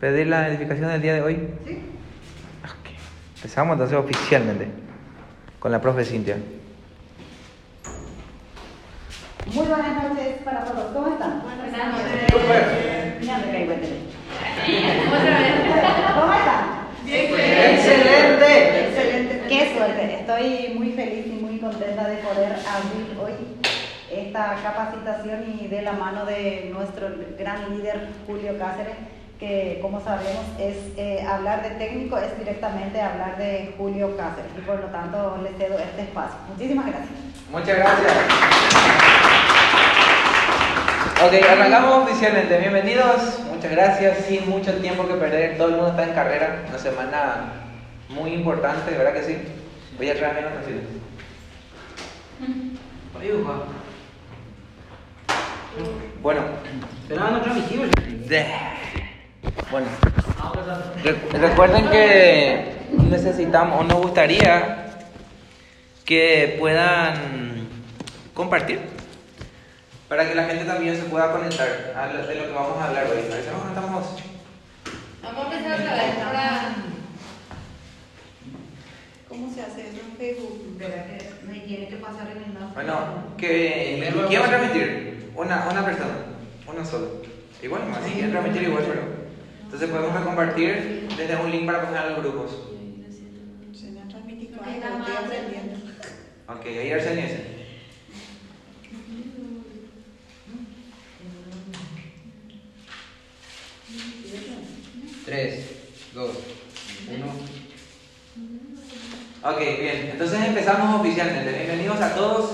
pedir la edificación del día de hoy? Sí. Ok. Empezamos entonces oficialmente con la profe Cintia. Muy buenas noches para todos. ¿Cómo están? Buenas noches. Ya me caigo. Otra vez. ¿Cómo están? ¡Excelente! Excelente. Qué suerte. Estoy muy feliz y muy contenta de poder abrir hoy esta capacitación y de la mano de nuestro gran líder Julio Cáceres, que como sabemos es eh, hablar de técnico, es directamente hablar de Julio Cáceres y por lo tanto le cedo este espacio. Muchísimas gracias. Muchas gracias. Ok, arrancamos oficialmente. Bienvenidos. Muchas gracias. Sin mucho tiempo que perder. Todo el mundo está en carrera. Una semana muy importante, ¿verdad que sí? Voy a traer menos canciones. Bueno. Pero no transmitivo. Bueno. Re- recuerden que necesitamos o nos gustaría que puedan compartir para que la gente también se pueda conectar a lo, de lo que vamos a hablar hoy. Conectamos. Vamos a empezar otra vez. ¿Cómo se hace eso en Facebook? Verá que me tiene que pasar en el mapa. Bueno, que ¿quién va a transmitir? Una, una persona, uno solo. Igual, más quieren transmitir igual, pero. Entonces podemos compartir desde un link para poner a los grupos. Se me ha transmitido Ok, algo, nada estoy más. aprendiendo. Ok, ahí Arsenio ese. Tres, dos, uno. Ok, bien. Entonces empezamos oficialmente. Bienvenidos a todos.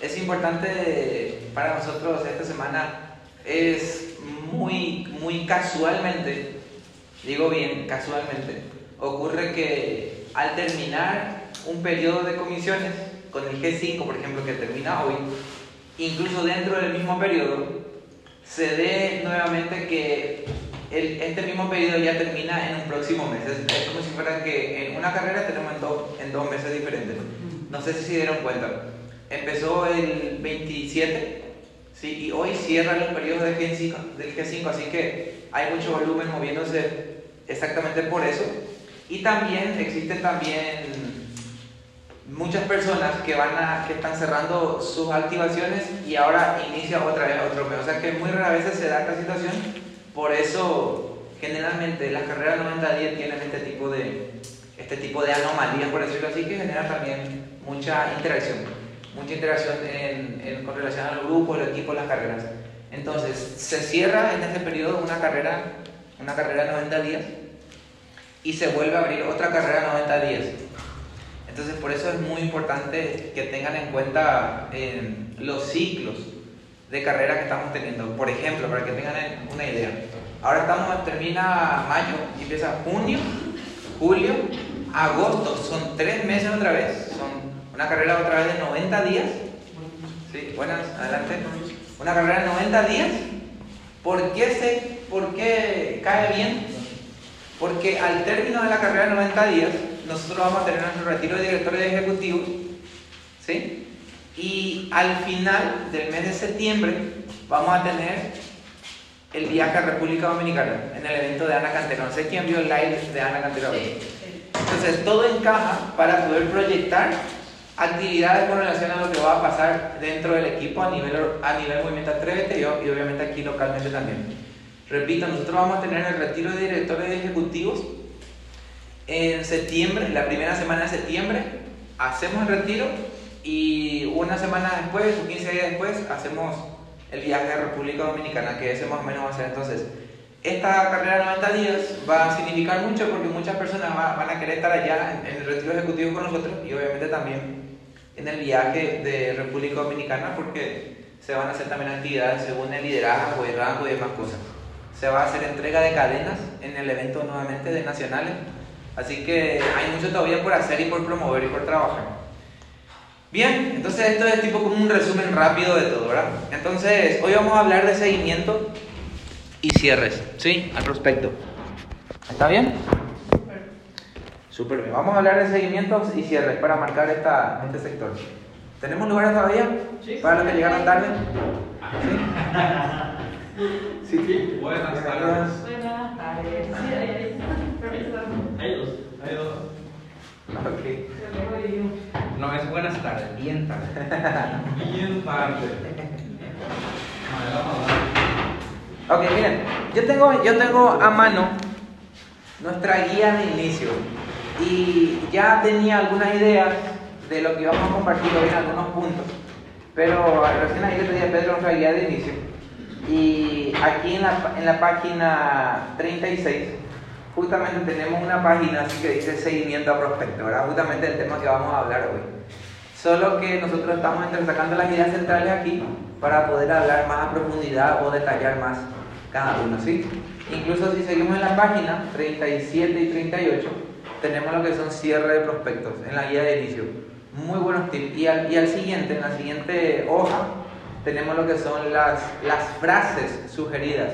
Es importante para nosotros esta semana. Es muy, muy casualmente, digo bien, casualmente, ocurre que al terminar un periodo de comisiones, con el G5, por ejemplo, que termina hoy, incluso dentro del mismo periodo, se dé nuevamente que el- este mismo periodo ya termina en un próximo mes. Es, es como si fuera que en una carrera tenemos en, dos- en dos meses diferentes. No sé si se dieron cuenta. Empezó el 27, ¿sí? y hoy cierran los periodos del G5, del G5, así que hay mucho volumen moviéndose exactamente por eso. Y también existen también muchas personas que van a que están cerrando sus activaciones y ahora inicia otra vez otro mes. O sea que muy raras veces se da esta situación. Por eso generalmente las carreras 90-10 tienen este tipo de este tipo de anomalías, por decirlo así, que genera también mucha interacción, mucha interacción en, en- con relación a los grupos, los equipos, las carreras. Entonces, se cierra en este periodo una carrera, una carrera 90 días y se vuelve a abrir otra carrera 90 días. Entonces, por eso es muy importante que tengan en cuenta eh, los ciclos de carrera que estamos teniendo. Por ejemplo, para que tengan una idea. Ahora termina mayo y empieza junio, julio, agosto. Son tres meses otra vez. Una carrera otra vez de 90 días. Sí, buenas, adelante. Una carrera de 90 días. ¿Por qué, se, ¿Por qué cae bien? Porque al término de la carrera de 90 días, nosotros vamos a tener nuestro retiro de directores ejecutivos, ¿sí? Y al final del mes de septiembre vamos a tener el viaje a República Dominicana en el evento de Ana Cantero. No sé quién vio el live de Ana Cantero. hoy. Entonces todo encaja para poder proyectar actividades con relación a lo que va a pasar dentro del equipo a nivel, a nivel movimiento Atrévete y, y obviamente aquí localmente también. Repito, nosotros vamos a tener el retiro de directores ejecutivos en septiembre, la primera semana de septiembre, hacemos el retiro y una semana después o 15 días después hacemos el viaje a República Dominicana, que ese más o menos va a ser entonces. Esta carrera de 90 días va a significar mucho porque muchas personas va- van a querer estar allá en el retiro ejecutivo con nosotros y obviamente también en el viaje de República Dominicana porque se van a hacer también actividades según el liderazgo y rango y demás cosas. Se va a hacer entrega de cadenas en el evento nuevamente de nacionales. Así que hay mucho todavía por hacer y por promover y por trabajar. Bien, entonces esto es tipo como un resumen rápido de todo, ¿verdad? Entonces, hoy vamos a hablar de seguimiento y cierres, ¿sí? Al prospecto. ¿Está bien? Súper bien. Vamos a hablar de seguimientos y cierres para marcar esta, este sector. ¿Tenemos lugares todavía? Sí. Para los que llegaron tarde. ¿Sí? Sí, sí. Buenas tardes. Sí, ahí, ahí. Profesor. Hay dos. Hay dos. Ok. No es buenas tardes, bien tarde. bien tarde. Ok, miren, yo tengo, yo tengo a mano nuestra guía de inicio y ya tenía algunas ideas de lo que íbamos a compartir hoy en algunos puntos, pero recién ayer le pedí a Pedro nuestra guía de inicio y aquí en la, en la página 36 justamente tenemos una página así que dice seguimiento a prospecto, ¿verdad? Justamente el tema que vamos a hablar hoy. Solo que nosotros estamos sacando las ideas centrales aquí para poder hablar más a profundidad o detallar más cada uno, ¿sí? Incluso si seguimos en la página 37 y 38, tenemos lo que son cierre de prospectos en la guía de inicio. Muy buenos tips. Y al, y al siguiente, en la siguiente hoja, tenemos lo que son las, las frases sugeridas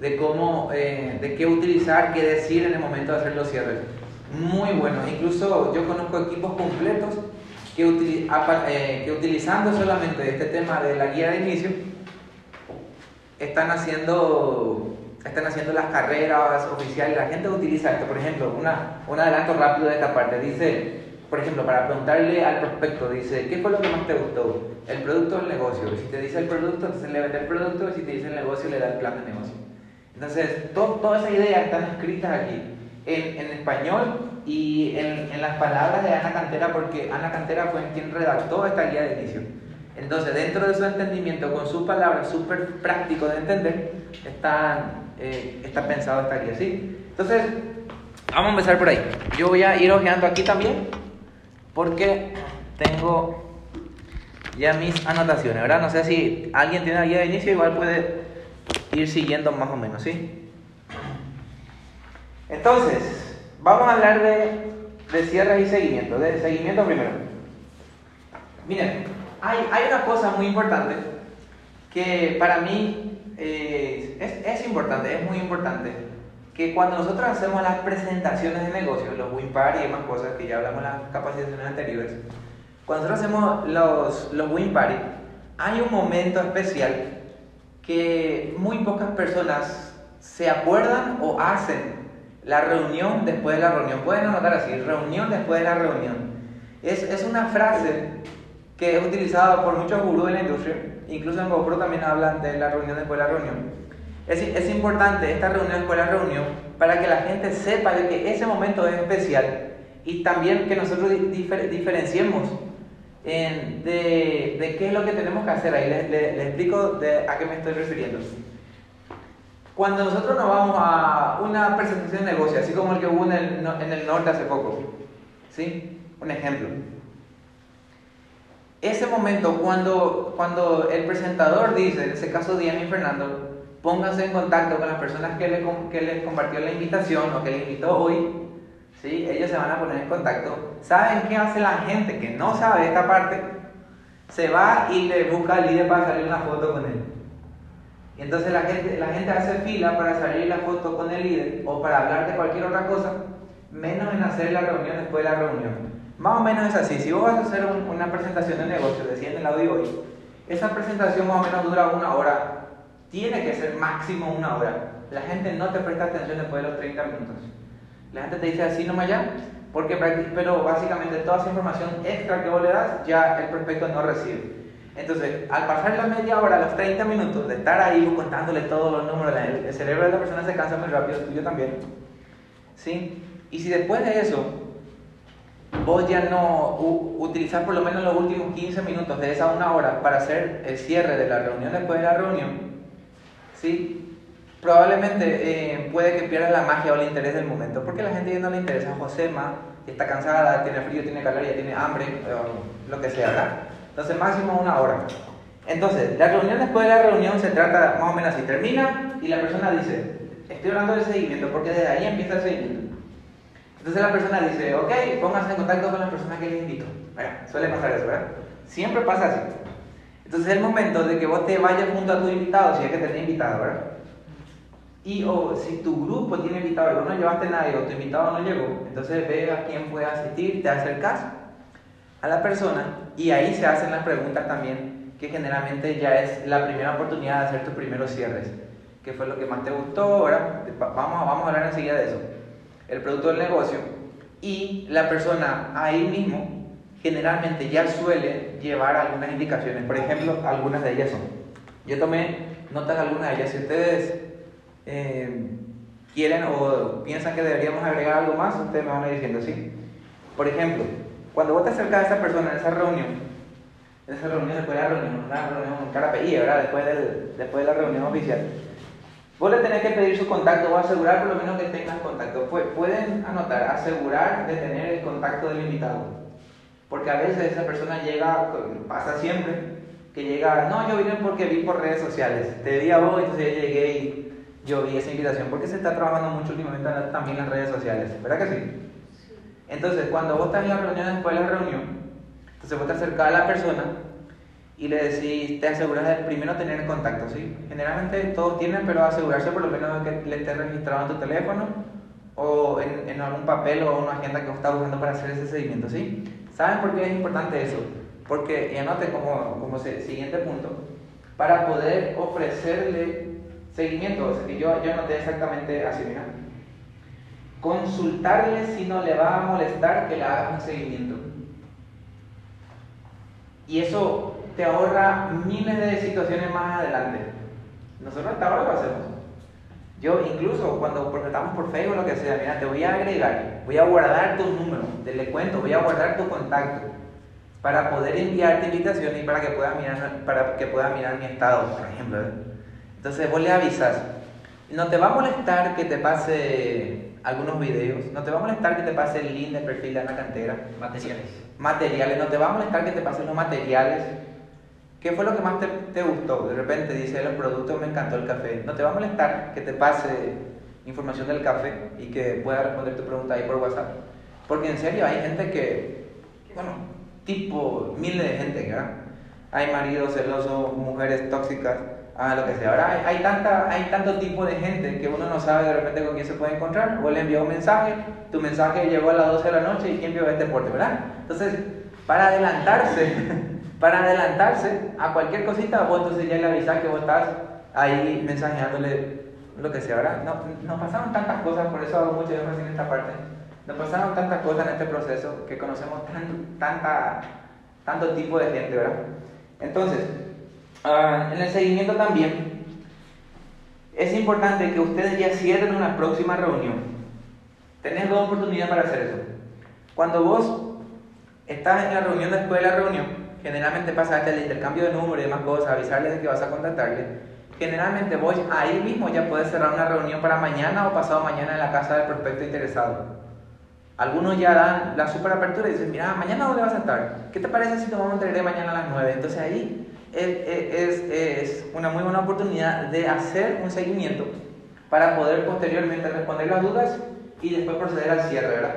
de cómo, eh, de qué utilizar, qué decir en el momento de hacer los cierres. Muy bueno. Incluso yo conozco equipos completos que, util- eh, que utilizando solamente este tema de la guía de inicio, están haciendo, están haciendo las carreras oficiales. La gente utiliza esto. Por ejemplo, una, un adelanto rápido de esta parte. Dice, por ejemplo, para preguntarle al prospecto, dice, ¿qué fue lo que más te gustó? ¿El producto o el negocio? Si te dice el producto, entonces le vende el producto. Si te dice el negocio, le da el plan de negocio. Entonces, to- todas esas ideas están escritas aquí, en, en español y en, en las palabras de Ana Cantera, porque Ana Cantera fue quien redactó esta guía de inicio. Entonces, dentro de su entendimiento, con sus palabras súper práctico de entender, está, eh, está pensado esta guía. Entonces, vamos a empezar por ahí. Yo voy a ir hojeando aquí también, porque tengo ya mis anotaciones, ¿verdad? No sé si alguien tiene la guía de inicio, igual puede ir siguiendo más o menos, ¿sí? Entonces, vamos a hablar de, de cierres y seguimiento. De seguimiento primero. Miren, hay, hay una cosa muy importante que para mí eh, es, es importante, es muy importante, que cuando nosotros hacemos las presentaciones de negocios, los WinPar y demás cosas que ya hablamos en las capacitaciones anteriores, cuando nosotros hacemos los, los WinParty, hay un momento especial que muy pocas personas se acuerdan o hacen la reunión después de la reunión. Pueden anotar así, reunión después de la reunión. Es, es una frase que es utilizada por muchos gurús en la industria, incluso en GoPro también hablan de la reunión después de la reunión. Es, es importante esta reunión después de la reunión para que la gente sepa de que ese momento es especial y también que nosotros di- difer- diferenciemos en- de, de qué es lo que tenemos que hacer ahí. Les, les- les explico de a qué me estoy refiriendo. Cuando nosotros nos vamos a una presentación de negocio, así como el que hubo en el, en el norte hace poco, ¿sí? Un ejemplo. Ese momento, cuando, cuando el presentador dice, en ese caso Diana y Fernando, pónganse en contacto con las personas que, le, que les compartió la invitación o que le invitó hoy, ¿sí? ellos se van a poner en contacto. ¿Saben qué hace la gente que no sabe esta parte? Se va y le busca al líder para salir una foto con él. Y entonces la gente, la gente hace fila para salir la foto con el líder o para hablar de cualquier otra cosa, menos en hacer la reunión después de la reunión. Más o menos es así. Si vos vas a hacer un- una presentación de negocio, decía en el audio hoy, esa presentación más o menos dura una hora. Tiene que ser máximo una hora. La gente no te presta atención después de los 30 minutos. La gente te dice así nomás ya, porque, pero básicamente toda esa información extra que vos le das, ya el prospecto no recibe. Entonces, al pasar la media hora, los 30 minutos de estar ahí contándole todos los números, el cerebro de la persona se cansa muy rápido, el tuyo también. ¿Sí? Y si después de eso, vos ya no utilizás por lo menos los últimos 15 minutos de esa una hora para hacer el cierre de la reunión después de la reunión, ¿sí? Probablemente eh, puede que pierda la magia o el interés del momento, porque a la gente ya no le interesa. Josema está cansada, tiene frío, tiene calor, ya tiene hambre, o lo que sea, ¿verdad? Entonces, máximo una hora. Entonces, la reunión después de la reunión se trata más o menos así. Termina y la persona dice, estoy hablando del seguimiento, porque desde ahí empieza el seguimiento. Entonces la persona dice, ok, pónganse en contacto con las personas que les invito. ¿Verdad? Suele pasar eso, ¿verdad? Siempre pasa así. Entonces es el momento de que vos te vayas junto a tu invitado, si es que tenés invitado, ¿verdad? Y o si tu grupo tiene invitado y vos no llevaste a nadie o tu invitado no llegó, entonces ve a quién puede asistir, te acercas a la persona y ahí se hacen las preguntas también, que generalmente ya es la primera oportunidad de hacer tus primeros cierres. qué fue lo que más te gustó, ahora vamos, vamos a hablar enseguida de eso, el producto del negocio, y la persona ahí mismo generalmente ya suele llevar algunas indicaciones, por ejemplo, algunas de ellas son, yo tomé notas algunas de ellas, si ustedes eh, quieren o piensan que deberíamos agregar algo más, ustedes me van a ir diciendo sí. Por ejemplo, cuando vos te acercas a esa persona en esa reunión, en esa reunión después de la reunión, una reunión cara ¿verdad? Después, del, después de la reunión oficial, vos le tenés que pedir su contacto o asegurar por lo menos que tengas contacto. Pueden anotar, asegurar de tener el contacto del invitado. Porque a veces esa persona llega, pasa siempre, que llega, no, yo vine porque vi por redes sociales, te vi a vos, entonces yo llegué y yo vi esa invitación, porque se está trabajando mucho últimamente también en las redes sociales, ¿verdad que sí? Entonces, cuando vos estás en la reunión, después de la reunión, entonces vos te acercás a la persona y le decís, te aseguras de primero tener contacto, ¿sí? Generalmente todos tienen, pero asegurarse por lo menos de que le esté registrado en tu teléfono o en, en algún papel o una agenda que vos estás usando para hacer ese seguimiento, ¿sí? ¿Saben por qué es importante eso? Porque, y anote como, como siguiente punto, para poder ofrecerle seguimiento, o sea, que yo, yo anoté exactamente así, mira consultarle si no le va a molestar que le hagas un seguimiento. Y eso te ahorra miles de situaciones más adelante. Nosotros hasta ahora lo hacemos. Yo incluso cuando proyectamos por Facebook lo que sea, mira, te voy a agregar, voy a guardar tu número, te le cuento, voy a guardar tu contacto para poder enviarte invitaciones y para que pueda mirar, para que pueda mirar mi estado, por ejemplo. ¿eh? Entonces vos le avisas, no te va a molestar que te pase algunos videos. No te va a molestar que te pase el link del perfil de Ana Cantera. Materiales. Materiales. No te va a molestar que te pasen los materiales. ¿Qué fue lo que más te, te gustó? De repente dice los productos, me encantó el café. No te va a molestar que te pase información del café y que pueda responder tu pregunta ahí por WhatsApp. Porque en serio hay gente que, bueno, tipo miles de gente, ¿verdad? Hay maridos celosos, mujeres tóxicas a lo que sea. Ahora hay, tanta, hay tanto tipo de gente que uno no sabe de repente con quién se puede encontrar. O le envió un mensaje, tu mensaje llegó a las 12 de la noche y quién vio este porte, ¿verdad? Entonces, para adelantarse, para adelantarse a cualquier cosita, vos entonces ya le avisas que vos estás ahí mensajeándole lo que sea, ¿verdad? No, nos pasaron tantas cosas, por eso hago mucho énfasis en esta parte. Nos pasaron tantas cosas en este proceso que conocemos tan, tanta, tanto tipo de gente, ¿verdad? Entonces, Ah, en el seguimiento también, es importante que ustedes ya cierren una próxima reunión. Tenés dos oportunidades para hacer eso. Cuando vos estás en la reunión después de la reunión, generalmente pasa el intercambio de números y demás cosas, avisarles de que vas a contactarle. Generalmente vos ahí mismo ya puedes cerrar una reunión para mañana o pasado mañana en la casa del prospecto interesado. Algunos ya dan la super apertura y dicen, mira, mañana dónde vas a estar. ¿Qué te parece si tomamos un mañana a las 9? Entonces ahí es, es, una muy buena oportunidad de hacer un seguimiento para poder posteriormente responder las dudas y después proceder al cierre, ¿verdad?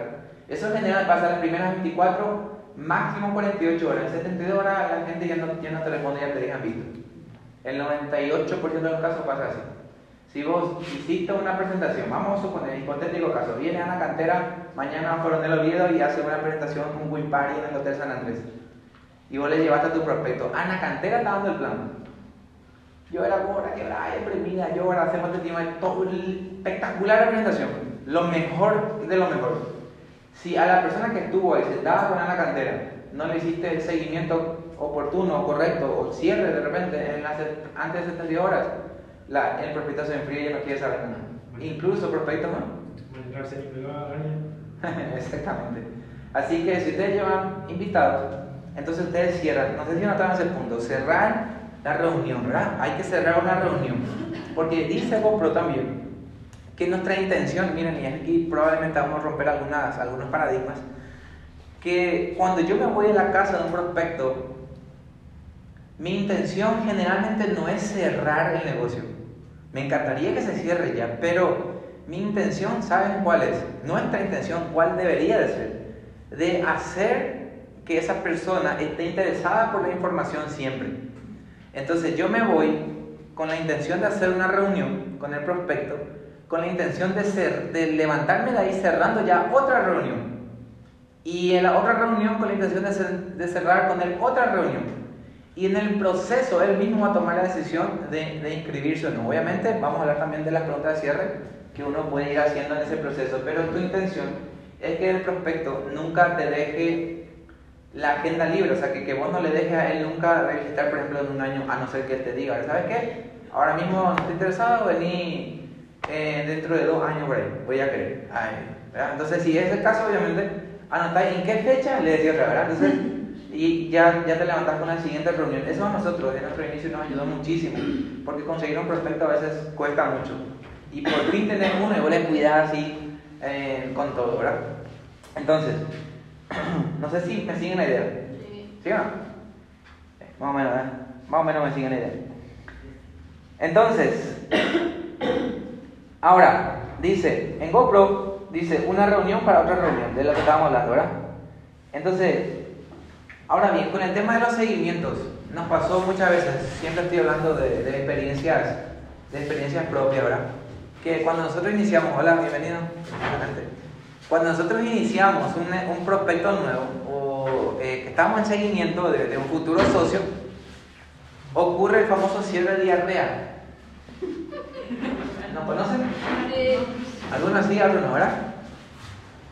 Eso en general pasa las primeras 24, máximo 48 horas. En 72 horas la gente ya no, ya no te responde, ya te dejan visto. El 98% de los casos pasa así. Si vos hiciste una presentación, vamos a suponer, hipotético caso, viene a la cantera mañana a Coronel Oviedo y hace una presentación con Will Party en el Hotel San Andrés y vos le llevaste a tu prospecto, Ana Cantera está dando el plan. Yo era ahora que premida, yo ahora hacemos este tema, espectacular presentación, lo mejor de lo mejor. Si a la persona que estuvo ahí sentada con Ana Cantera no le hiciste el seguimiento oportuno, correcto, o cierre de repente en antes de 70 horas, la, el prospecto se enfría y no quiere saber nada. Incluso prospecto no. Exactamente. Así que si ustedes llevan invitados, entonces ustedes cierran, no sé si notaron ese punto, cerrar la reunión, ¿verdad? Hay que cerrar una reunión. Porque dice GoPro también que nuestra intención, miren, y aquí probablemente vamos a romper algunas, algunos paradigmas, que cuando yo me voy a la casa de un prospecto, mi intención generalmente no es cerrar el negocio. Me encantaría que se cierre ya, pero mi intención, ¿saben cuál es? Nuestra intención, ¿cuál debería de ser? De hacer que esa persona esté interesada por la información siempre. Entonces yo me voy con la intención de hacer una reunión con el prospecto, con la intención de, ser, de levantarme de ahí cerrando ya otra reunión. Y en la otra reunión con la intención de, de cerrar con él otra reunión. Y en el proceso él mismo va a tomar la decisión de, de inscribirse o no. Obviamente vamos a hablar también de las preguntas de cierre que uno puede ir haciendo en ese proceso, pero tu intención es que el prospecto nunca te deje la agenda libre, o sea, que, que vos no le dejes a él nunca registrar, por ejemplo, en un año, a no ser que él te diga, ¿sabes qué? Ahora mismo no estoy interesado, vení eh, dentro de dos años por ahí, voy a querer. Entonces, si es el caso, obviamente, anotáis en qué fecha le decís otra, ¿verdad? Entonces, y ya, ya te levantas con la siguiente reunión. Eso a nosotros, en nuestro inicio, nos ayudó muchísimo, porque conseguir un prospecto a veces cuesta mucho. Y por fin tener uno y vos le cuidás así eh, con todo, ¿verdad? Entonces, no sé si me siguen la idea. ¿Sí o no? Más o menos, ¿eh? Más o menos me siguen la idea. Entonces, ahora, dice, en GoPro, dice una reunión para otra reunión, de lo que estábamos hablando, ¿verdad? Entonces, ahora bien, con el tema de los seguimientos, nos pasó muchas veces, siempre estoy hablando de, experiencias, de experiencias propias, ¿verdad? Que cuando nosotros iniciamos, hola, bienvenido, cuando nosotros iniciamos un, un prospecto nuevo o eh, que estamos en seguimiento de, de, un futuro socio, ocurre el famoso cierre de diarrea. ¿No conocen? Algunos sí, algunos no, ¿verdad?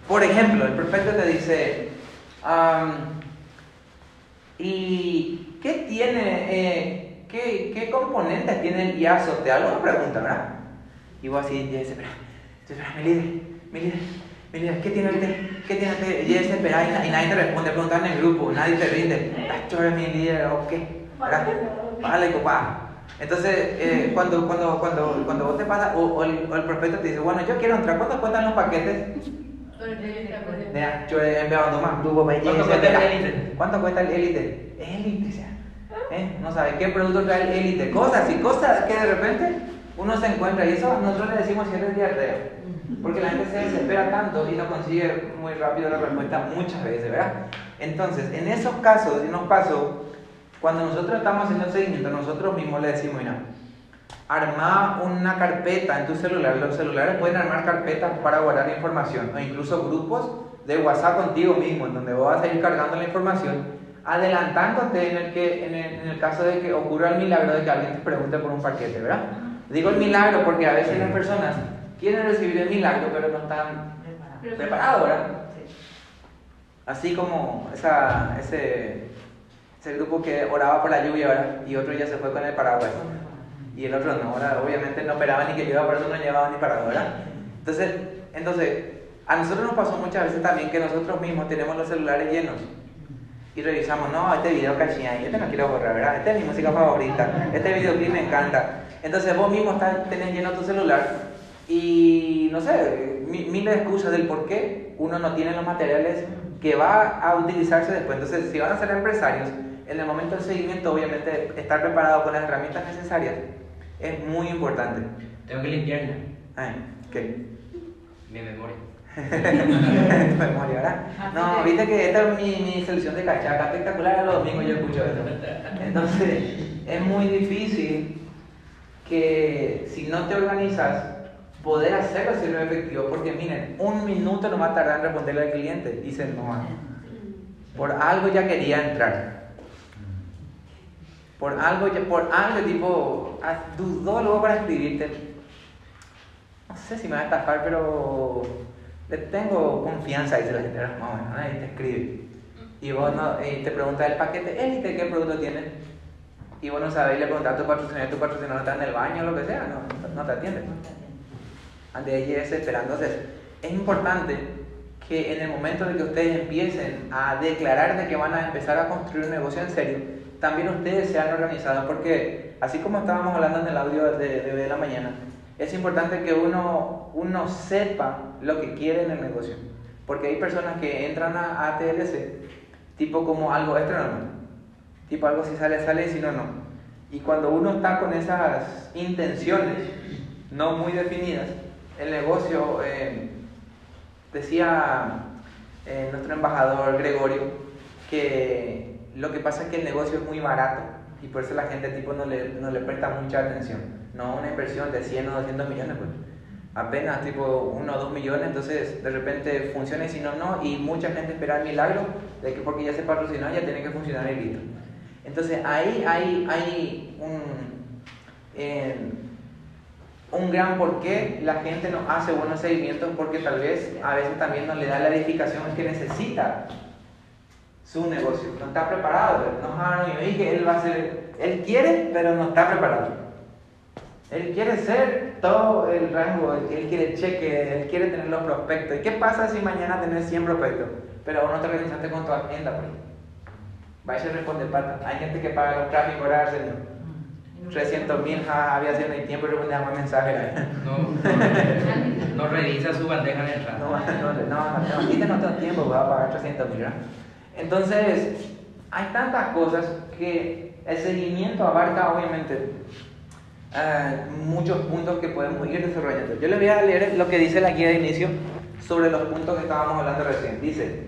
Por ejemplo, el prospecto te dice, um, ¿y qué tiene, eh, qué, qué, componentes tiene el IASO? Te hago una pregunta, ¿verdad? Y vos así, ya dice, espera, mi líder, mi líder Mira, ¿qué tiene usted? ¿Qué tiene usted? Y él se espera y, nadie te responde, preguntan en el grupo, nadie te rinde. ¿Tú eres mi líder o qué? Vale, papá. Entonces, eh, cuando, cuando, cuando, cuando vos te pasas, o, o, el, o, el, prospecto te dice, bueno, yo quiero entrar, ¿cuánto cuestan los paquetes? Mira, yo he enviado más, grupo ¿Cuánto cuesta el élite? ¿Cuánto cuesta el élite? Élite, ¿eh? No sabe qué producto trae el élite. Cosas y cosas que de repente uno se encuentra, y eso nosotros le decimos siempre el diarrea. Porque la gente se desespera tanto y no consigue muy rápido la respuesta muchas veces, ¿verdad? Entonces, en esos casos, y nos pasó, cuando nosotros estamos haciendo el seguimiento, nosotros mismos le decimos, mira, arma una carpeta en tu celular. Los celulares pueden armar carpetas para guardar información, o incluso grupos de WhatsApp contigo mismo, en donde vos vas a ir cargando la información, adelantándote en el, que, en el, en el caso de que ocurra el milagro de que alguien te pregunte por un paquete, ¿verdad? Digo el milagro porque a veces las personas quieren recibir el milagro, pero no están preparados, ¿verdad? Así como esa, ese, ese grupo que oraba por la lluvia. Y otro ya se fue con el paraguas. Y el otro no, ¿verdad? Obviamente no esperaba ni que llueva, por eso no llevaba ni paraguas, ¿verdad? Entonces, entonces, a nosotros nos pasó muchas veces también que nosotros mismos tenemos los celulares llenos y revisamos, no, este video cachía, este no quiero borrar, ¿verdad? Esta es mi música favorita, este videoclip me encanta. Entonces vos mismo estás, tenés lleno tu celular y no sé, mil excusas del por qué uno no tiene los materiales que va a utilizarse después. Entonces, si van a ser empresarios, en el momento del seguimiento, obviamente, estar preparado con las herramientas necesarias es muy importante. Tengo que limpiarla. Ay, ¿Qué? Mi memoria. tu memoria, ¿verdad? No, viste que esta es mi, mi selección de cachaca espectacular, los domingos yo escucho eso. Entonces, es muy difícil que si no te organizas, poder hacerlo hacerlo efectivo, porque miren, un minuto no va a tardar en responderle al cliente, dice no. Por algo ya quería entrar. Por algo, por algo tipo, dudó luego para escribirte. No sé si me va a estafar, pero le tengo confianza, dice la gente, más o menos, y te escribe. Y vos no, y te pregunta el paquete, élite, ¿qué producto tiene? Y vos no sabés, le preguntas a tu patrocinador, tu patrocinador está en el baño o lo que sea, no, no te atiende de ella desesperando. Entonces, es importante que en el momento de que ustedes empiecen a declarar de que van a empezar a construir un negocio en serio, también ustedes sean organizados, porque así como estábamos hablando en el audio de, de, de la mañana, es importante que uno, uno sepa lo que quiere en el negocio, porque hay personas que entran a, a TLC tipo como algo extra normal, tipo algo si sale, sale y si no, no. Y cuando uno está con esas intenciones no muy definidas, el negocio, eh, decía eh, nuestro embajador Gregorio, que lo que pasa es que el negocio es muy barato y por eso la gente tipo no le, no le presta mucha atención. No una inversión de 100 o 200 millones, pues apenas tipo 1 o 2 millones, entonces de repente funciona y si no, no, y mucha gente espera el milagro de que porque ya se patrocinó ya tiene que funcionar el listo. Entonces ahí hay, hay un, eh, un gran porqué la gente no hace buenos seguimientos porque tal vez a veces también no le da la edificación que necesita su negocio. No está preparado. No y que él va a ser, él quiere, pero no está preparado. Él quiere ser todo el rango, él quiere cheque, él quiere tener los prospectos. ¿Y qué pasa si mañana tenés 100 prospectos, pero vos no te organizaste con tu agenda? Pues? Vais a responder pata. Hay gente que paga los tráficos ahora, señor. 300 mil, había sido el tiempo y respondía más mensajes. No, no, no, revisa su bandeja de entrada. No, no, no, no, no tengo tiempo, voy a pagar 300 mil. Entonces, hay tantas cosas que el seguimiento abarca, obviamente, uh, muchos puntos que podemos ir desarrollando. Yo le voy a leer lo que dice la guía de inicio sobre los puntos que estábamos hablando recién. Dice,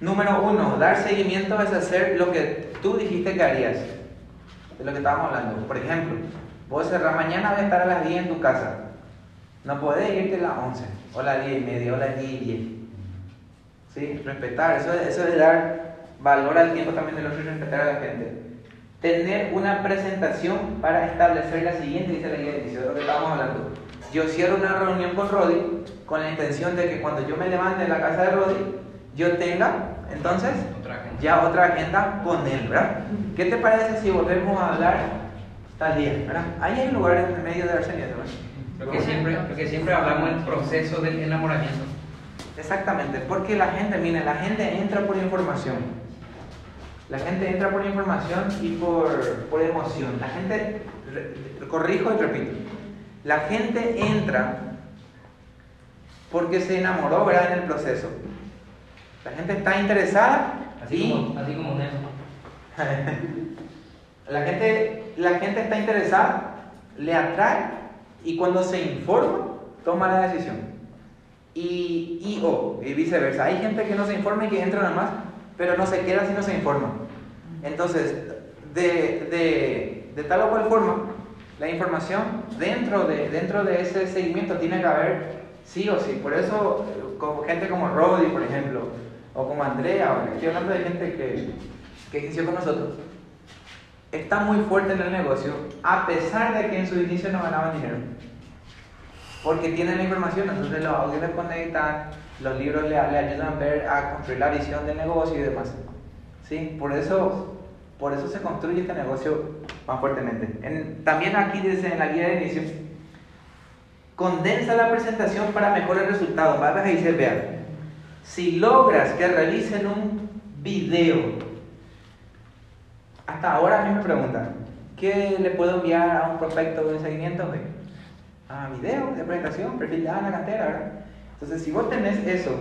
número uno, dar seguimiento es hacer lo que tú dijiste que harías de lo que estábamos hablando. Por ejemplo, vos cerrar mañana voy a estar a las 10 en tu casa. No podés irte a las 11, o a las 10 y media, o a las 10 y 10. ¿Sí? Respetar, eso, eso es dar valor al tiempo también de los y respetar a la gente. Tener una presentación para establecer la siguiente, dice la guía de de lo que estábamos hablando. Yo cierro una reunión con Rodi con la intención de que cuando yo me levante en la casa de Rodi, yo tenga entonces ya otra agenda con él, ¿verdad? ¿Qué te parece si volvemos a hablar tal día, ¿verdad? Ahí hay lugares en medio de Arsenio, ¿verdad? Lo que siempre, que siempre hablamos del proceso del enamoramiento. Exactamente, porque la gente, mire, la gente entra por información. La gente entra por información y por, por emoción. La gente, corrijo y repito, la gente entra porque se enamoró, ¿verdad? En el proceso. La gente está interesada. Así como, así como la, gente, la gente está interesada, le atrae y cuando se informa, toma la decisión. Y, y o y viceversa. Hay gente que no se informa y que entra nada más, pero no se queda si no se informa. Entonces, de, de, de tal o cual forma, la información dentro de, dentro de ese seguimiento tiene que haber sí o sí. Por eso, con gente como Roddy, por ejemplo, o como Andrea, estoy hablando de gente que, que inició con nosotros, está muy fuerte en el negocio, a pesar de que en su inicio no ganaban dinero. Porque tienen la información, entonces los audios les conectan, los libros le, ayudan a ver, a construir la visión del negocio y demás. ¿Sí? Por eso, por eso se construye este negocio más fuertemente. también aquí dice en la guía de inicio, condensa la presentación para mejores resultados. Vas a dice, vean, si logras que realicen un video, hasta ahora a mí me preguntan, ¿qué le puedo enviar a un prospecto de seguimiento? A video de presentación, perfil de la cantera, ¿verdad? Entonces, si vos tenés eso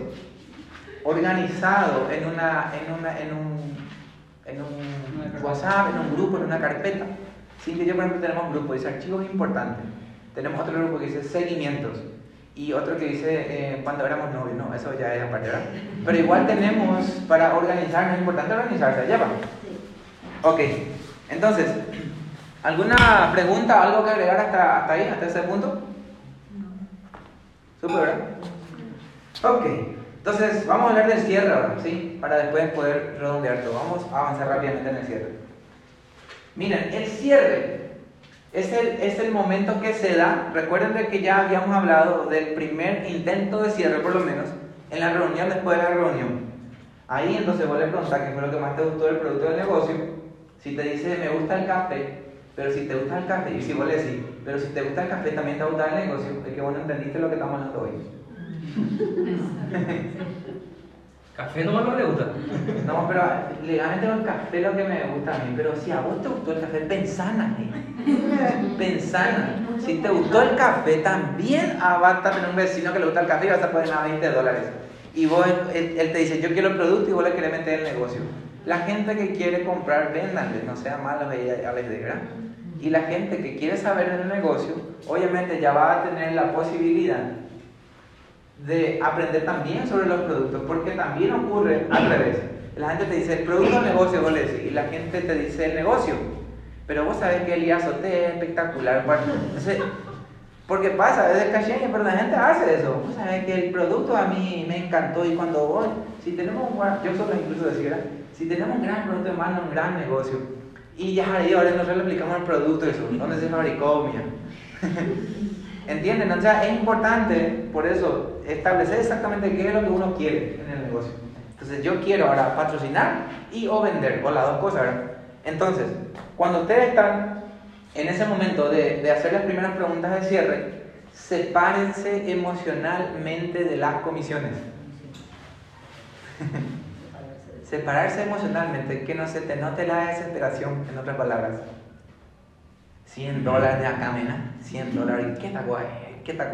organizado en, una, en, una, en un, en un WhatsApp, en un grupo, en una carpeta, sí que yo por ejemplo tenemos un grupo, dice archivos importantes, tenemos otro grupo que dice seguimientos, y otro que dice eh, cuando éramos novios, no, eso ya es aparte, ¿verdad? Pero igual tenemos para organizarnos, es importante organizarse, ¿ya va? Ok, entonces, ¿alguna pregunta, algo que agregar hasta, hasta ahí, hasta ese punto? No. ¿verdad? Ok, entonces vamos a hablar del cierre ahora, ¿sí? Para después poder redondear todo. Vamos a avanzar rápidamente en el cierre. Miren, el cierre es el, es el momento que se da, recuerden de que ya habíamos hablado del primer intento de cierre por lo menos, en la reunión después de la reunión. Ahí entonces vos le preguntas qué fue lo que más te gustó del producto del negocio. Si te dice me gusta el café, pero si te gusta el café, y si vos le decís, pero si te gusta el café también te gusta el negocio, es que vos no entendiste lo que estamos hablando hoy. ¿Café no me le gusta? No, pero legalmente el café es lo que me gusta a mí. Pero si a vos te gustó el café, pensana. ¿eh? Pensana. Si te gustó el café, también ah, vas a tener un vecino que le gusta el café y vas a poner a 20 dólares. Y vos, él, te dice, yo quiero el producto y vos le querés meter el negocio. La gente que quiere comprar, véndanle, no sean malos a les ¿verdad? Y la gente que quiere saber del negocio, obviamente ya va a tener la posibilidad de aprender también sobre los productos, porque también ocurre al revés. La gente te dice el producto o negocio, vos y la gente te dice el negocio. Pero vos sabés que el IASOTE es espectacular. Entonces, porque pasa, es el caché, pero la gente hace eso. Vos sabés que el producto a mí me encantó y cuando voy, si tenemos un yo solo incluso decía, si tenemos un gran producto de mano, un gran negocio, Y ya ahí ahora nosotros le explicamos el producto, eso, dónde se fabricó, mía. ¿Entienden? O sea, es importante, por eso, establecer exactamente qué es lo que uno quiere en el negocio. Entonces, yo quiero ahora patrocinar y o vender, o las dos cosas, ¿verdad? Entonces, cuando ustedes están en ese momento de, de hacer las primeras preguntas de cierre, sepárense emocionalmente de las comisiones. Separarse emocionalmente, que no se te note la desesperación, en otras palabras. 100 dólares de acá, mena, 100 dólares, ¿qué tal ¿Qué tal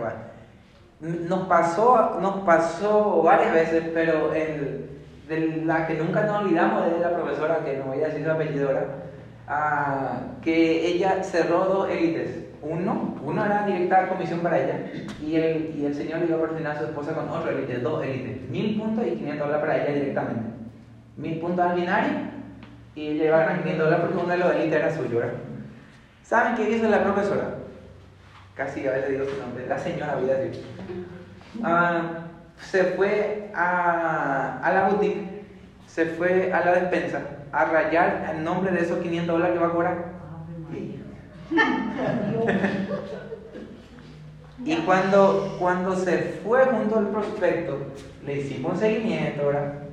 Nos pasó, nos pasó varias veces, pero el, de la que nunca nos olvidamos es de la profesora, que no voy a decir su apellido ahora, que ella cerró dos élites. Uno, uno era directa comisión para ella y el, y el señor le iba a a su esposa con otro élite, dos élites, mil puntos y 500 dólares para ella directamente. Mil puntos al binario y ella iba a ganar 500 dólares porque uno de los élites era suyo. ¿verdad? ¿Saben qué dice la profesora? Casi a veces digo su nombre, la señora voy a decir. Ah, se fue a, a, la boutique, se fue a la despensa a rayar el nombre de esos 500 dólares que va a cobrar. y cuando, cuando se fue junto al prospecto, le hicimos un seguimiento, ¿verdad?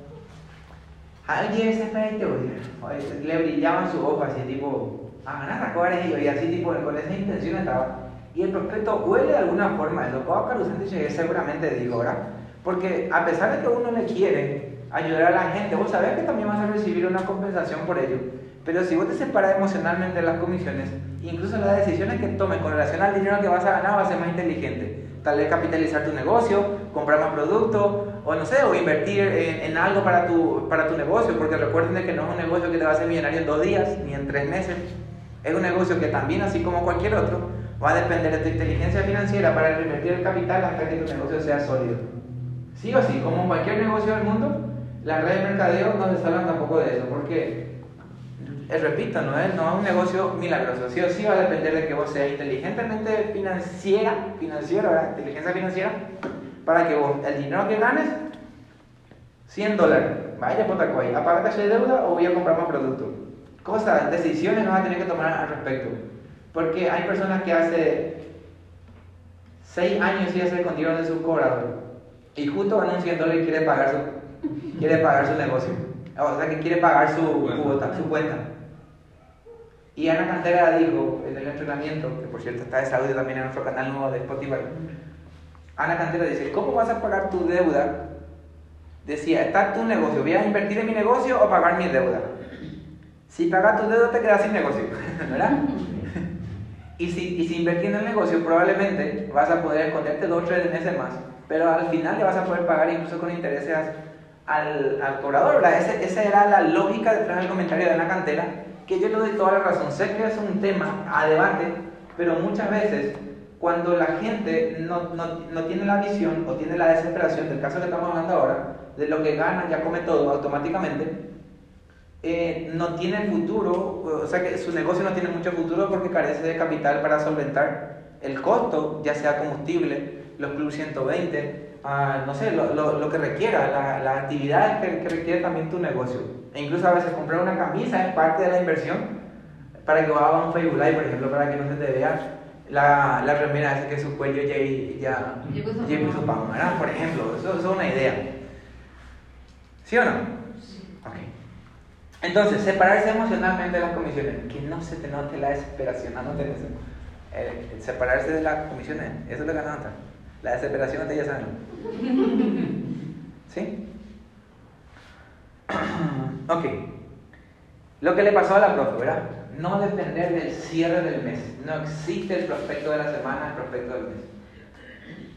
Alguien se y le brillaban sus ojos así tipo a ganar a ellos y así tipo con esa intención estaba. Y el prospecto huele de alguna forma eso. Pablo llegué seguramente dijo, ¿verdad? Porque a pesar de que uno le quiere ayudar a la gente, vos sabés que también vas a recibir una compensación por ello. Pero si vos te separas emocionalmente de las comisiones, incluso las decisiones que tomes con relación al dinero que vas a ganar va a ser más inteligente. Tal vez capitalizar tu negocio, comprar más productos, o no sé, o invertir en, en, algo para tu, para tu negocio, porque recuerden de que no es un negocio que te va a hacer millonario en dos días, ni en tres meses. Es un negocio que también, así como cualquier otro, va a depender de tu inteligencia financiera para reinvertir el capital hasta que tu negocio sea sólido. Sí o sí, como cualquier negocio del mundo, las redes de mercadeo no se salvan tampoco de eso, porque, eh, repito, no es, no es un negocio milagroso. Sí o sí va a depender de que vos seas inteligentemente financiera, financiera, inteligencia financiera, para que vos, el dinero que ganes, 100 dólares, vaya por ahí, apaga de deuda o voy a comprar más productos cosas, decisiones vas a tener que tomar al respecto. Porque hay personas que hace seis años ya se escondieron de su cobrador y justo van un 100 dólares y quiere pagar su, quiere pagar su negocio. O sea que quiere pagar su cuota, su cuenta. Y Ana Cantera dijo en el entrenamiento, que por cierto está de audio también en nuestro canal nuevo de Spotify. Ana Cantera dice, ¿cómo vas a pagar tu deuda? Decía, está tu negocio, ¿voy a invertir en mi negocio o pagar mi deuda? Si pagas tu dedo te quedas sin negocio, ¿verdad? y, si, y si invertís en el negocio, probablemente vas a poder esconderte dos o tres meses más, pero al final le vas a poder pagar incluso con intereses al, al cobrador, ¿verdad? Esa era la lógica detrás del comentario de la cantera, que yo le doy toda la razón. Sé que es un tema a debate, pero muchas veces cuando la gente no, no, no, tiene la visión o tiene la desesperación del caso que estamos hablando ahora, de lo que gana ya come todo automáticamente, eh, no tiene futuro, o sea que su negocio no tiene mucho futuro porque carece de capital para solventar el costo, ya sea combustible, los Plus 120, ah, no sé, lo, lo, que requiera, las la actividades que, que, requiere también tu negocio. E incluso a veces comprar una camisa es parte de la inversión para que haga un Facebook Live, por ejemplo, para que no se te vea la, la remera esa que su cuello ya, ya, ya puso ¿verdad? Por ejemplo, eso, eso es una idea. ¿Sí o no? Entonces, separarse emocionalmente de las comisiones, que no se te note la desesperación, anoten eso. Eh, separarse de las comisiones, eso es lo que anota. La desesperación no te ya saben. ¿Sí? ok. Lo que le pasó a la profe, ¿verdad? No depender del cierre del mes. No existe el prospecto de la semana, el prospecto del mes.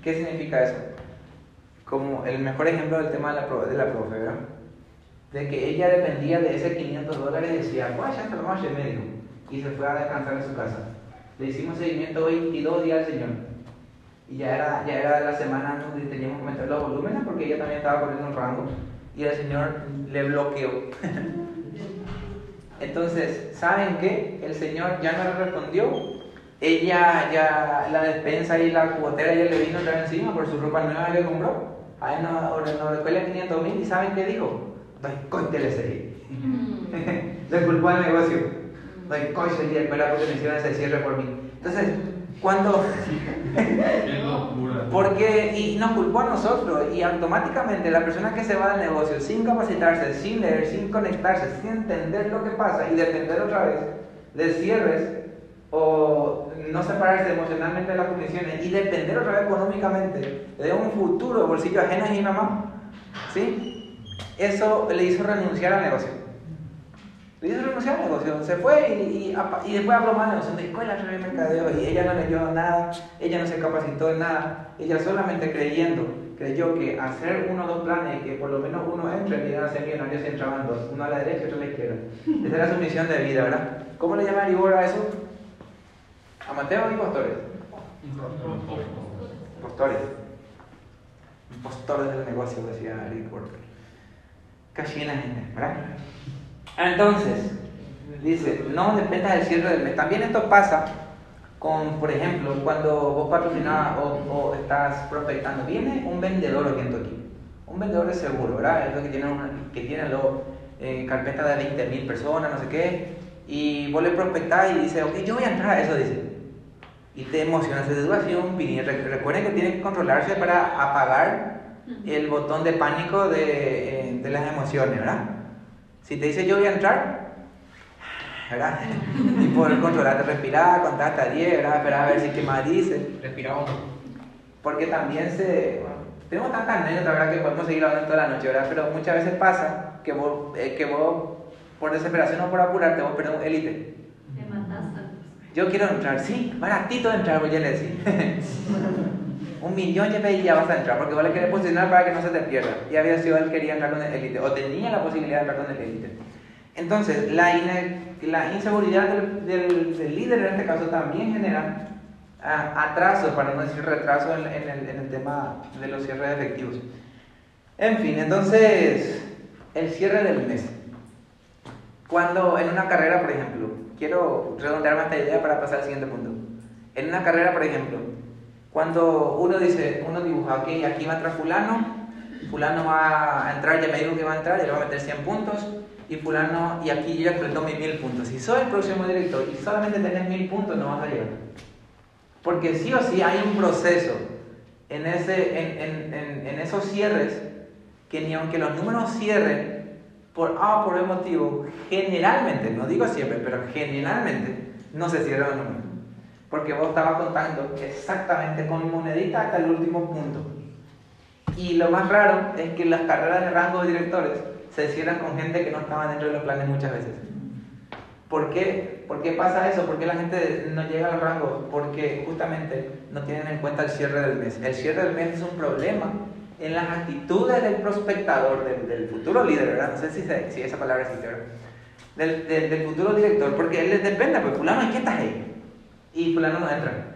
¿Qué significa eso? Como el mejor ejemplo del tema de la, de la profe, ¿verdad? de que ella dependía de ese 500 dólares y decía, pues ya lo más medio. Y se fue a descansar en su casa. Le hicimos seguimiento 22 días al Señor. Y ya era, ya era la semana donde teníamos que meter los volúmenes porque ella también estaba corriendo un rango. Y el Señor le bloqueó. Entonces, ¿saben qué? El Señor ya no le respondió. Ella ya, la despensa y la cuotera ya le vino otra encima por su ropa nueva que compró. A él no, no, después le 500 mil y ¿saben qué dijo? con TLCI. Le culpó al negocio. doy día escuela porque me hicieron ese cierre por mí. Entonces, cuando... Porque, y nos culpó a nosotros, y automáticamente la persona que se va del negocio sin capacitarse, sin leer, sin conectarse, sin entender lo que pasa y depender otra vez de cierres o no separarse emocionalmente de las comisiones y depender otra vez económicamente de un futuro bolsillo ajeno y mamá, ¿sí? Eso le hizo renunciar al negocio. Hizo renunciar al negocio, se fue y, y, y después habló mal de negocio de escuela de mercadeo y ella no leyó nada, ella no se capacitó en nada, ella solamente creyendo, creyó que hacer uno o dos planes y que por lo menos uno entre y a ser millonarios entraban dos, uno a la derecha y otro a la izquierda. Esa era su misión de vida, ¿verdad? ¿Cómo le llama Igor a eso? ¿A Mateo o impostores? Impostores. Impostores del negocio, decía Eric Walker. Casi en la gente, ¿verdad? Entonces, dice, no dependa del cierre del mes. También esto pasa con, por ejemplo, cuando vos patrocinás o, o, estás prospectando. Viene un vendedor aquí en equipo. Un vendedor de seguro, ¿verdad? Es lo que tiene, una, que tiene lo, eh, carpeta de 20.000 personas, no sé qué. Y vos le prospectás y dice, ok, yo voy a entrar a eso, dice. Y te emociona, se duda así un pin. Recuerden que tiene que controlarse para apagar el botón de pánico de, eh, de las emociones, ¿verdad? Si te dice yo voy a entrar, ¿verdad? Y poder controlarte, respirar, contar hasta 10, ¿verdad? Esperar a ver si qué más dice. Respiramos. Porque también se. Bueno, tenemos tantas anécdotas, ¿verdad? Que podemos seguir hablando toda la noche, ¿verdad? Pero muchas veces pasa que vos, eh, que vos por desesperación o por apurarte, vos perdés un élite. Te mataste. Yo quiero entrar, sí, baratito entrar, voy a decir. Un millón de y ya vas a entrar, porque vos le querés posicionar para que no se te pierda. Y había sido él quería entrar con el élite, o tenía la posibilidad de entrar con el élite. Entonces, la, inseguridad del, líder en este caso también genera uh, atrasos, para no decir retraso en, en, el, en el tema de los cierres efectivos. En fin, entonces, el cierre del mes. Cuando en una carrera, por ejemplo, quiero redondearme esta idea para pasar al siguiente punto. En una carrera, por ejemplo, cuando uno dice, uno dibuja, ok, aquí va a entrar fulano, fulano va a entrar, ya me dijo que va a entrar, y le va a meter 100 puntos, y fulano, y aquí yo ya completó mis 1000 puntos. Si soy el próximo director y solamente tenés 1000 puntos, no vas a llegar. Porque sí o sí hay un proceso en, ese, en, en, en esos cierres que ni aunque los números cierren, por A o por B motivo, generalmente, no digo siempre, pero generalmente no se cierran los números. Porque vos estabas contando exactamente con monedita hasta el último punto. Y lo más raro es que las carreras de rango de directores se cierran con gente que no estaba dentro de los planes muchas veces. ¿Por qué? ¿Por qué pasa eso? ¿Por qué la gente no llega a los rangos? Porque justamente no tienen en cuenta el cierre del mes. El cierre del mes es un problema en las actitudes del prospectador, del, del futuro líder, ¿verdad? No sé si, se, si esa palabra existe, ¿verdad? Del, del, del, futuro director, porque él les depende, pues fulano, ¿en qué estás ahí? Y fulano no entra.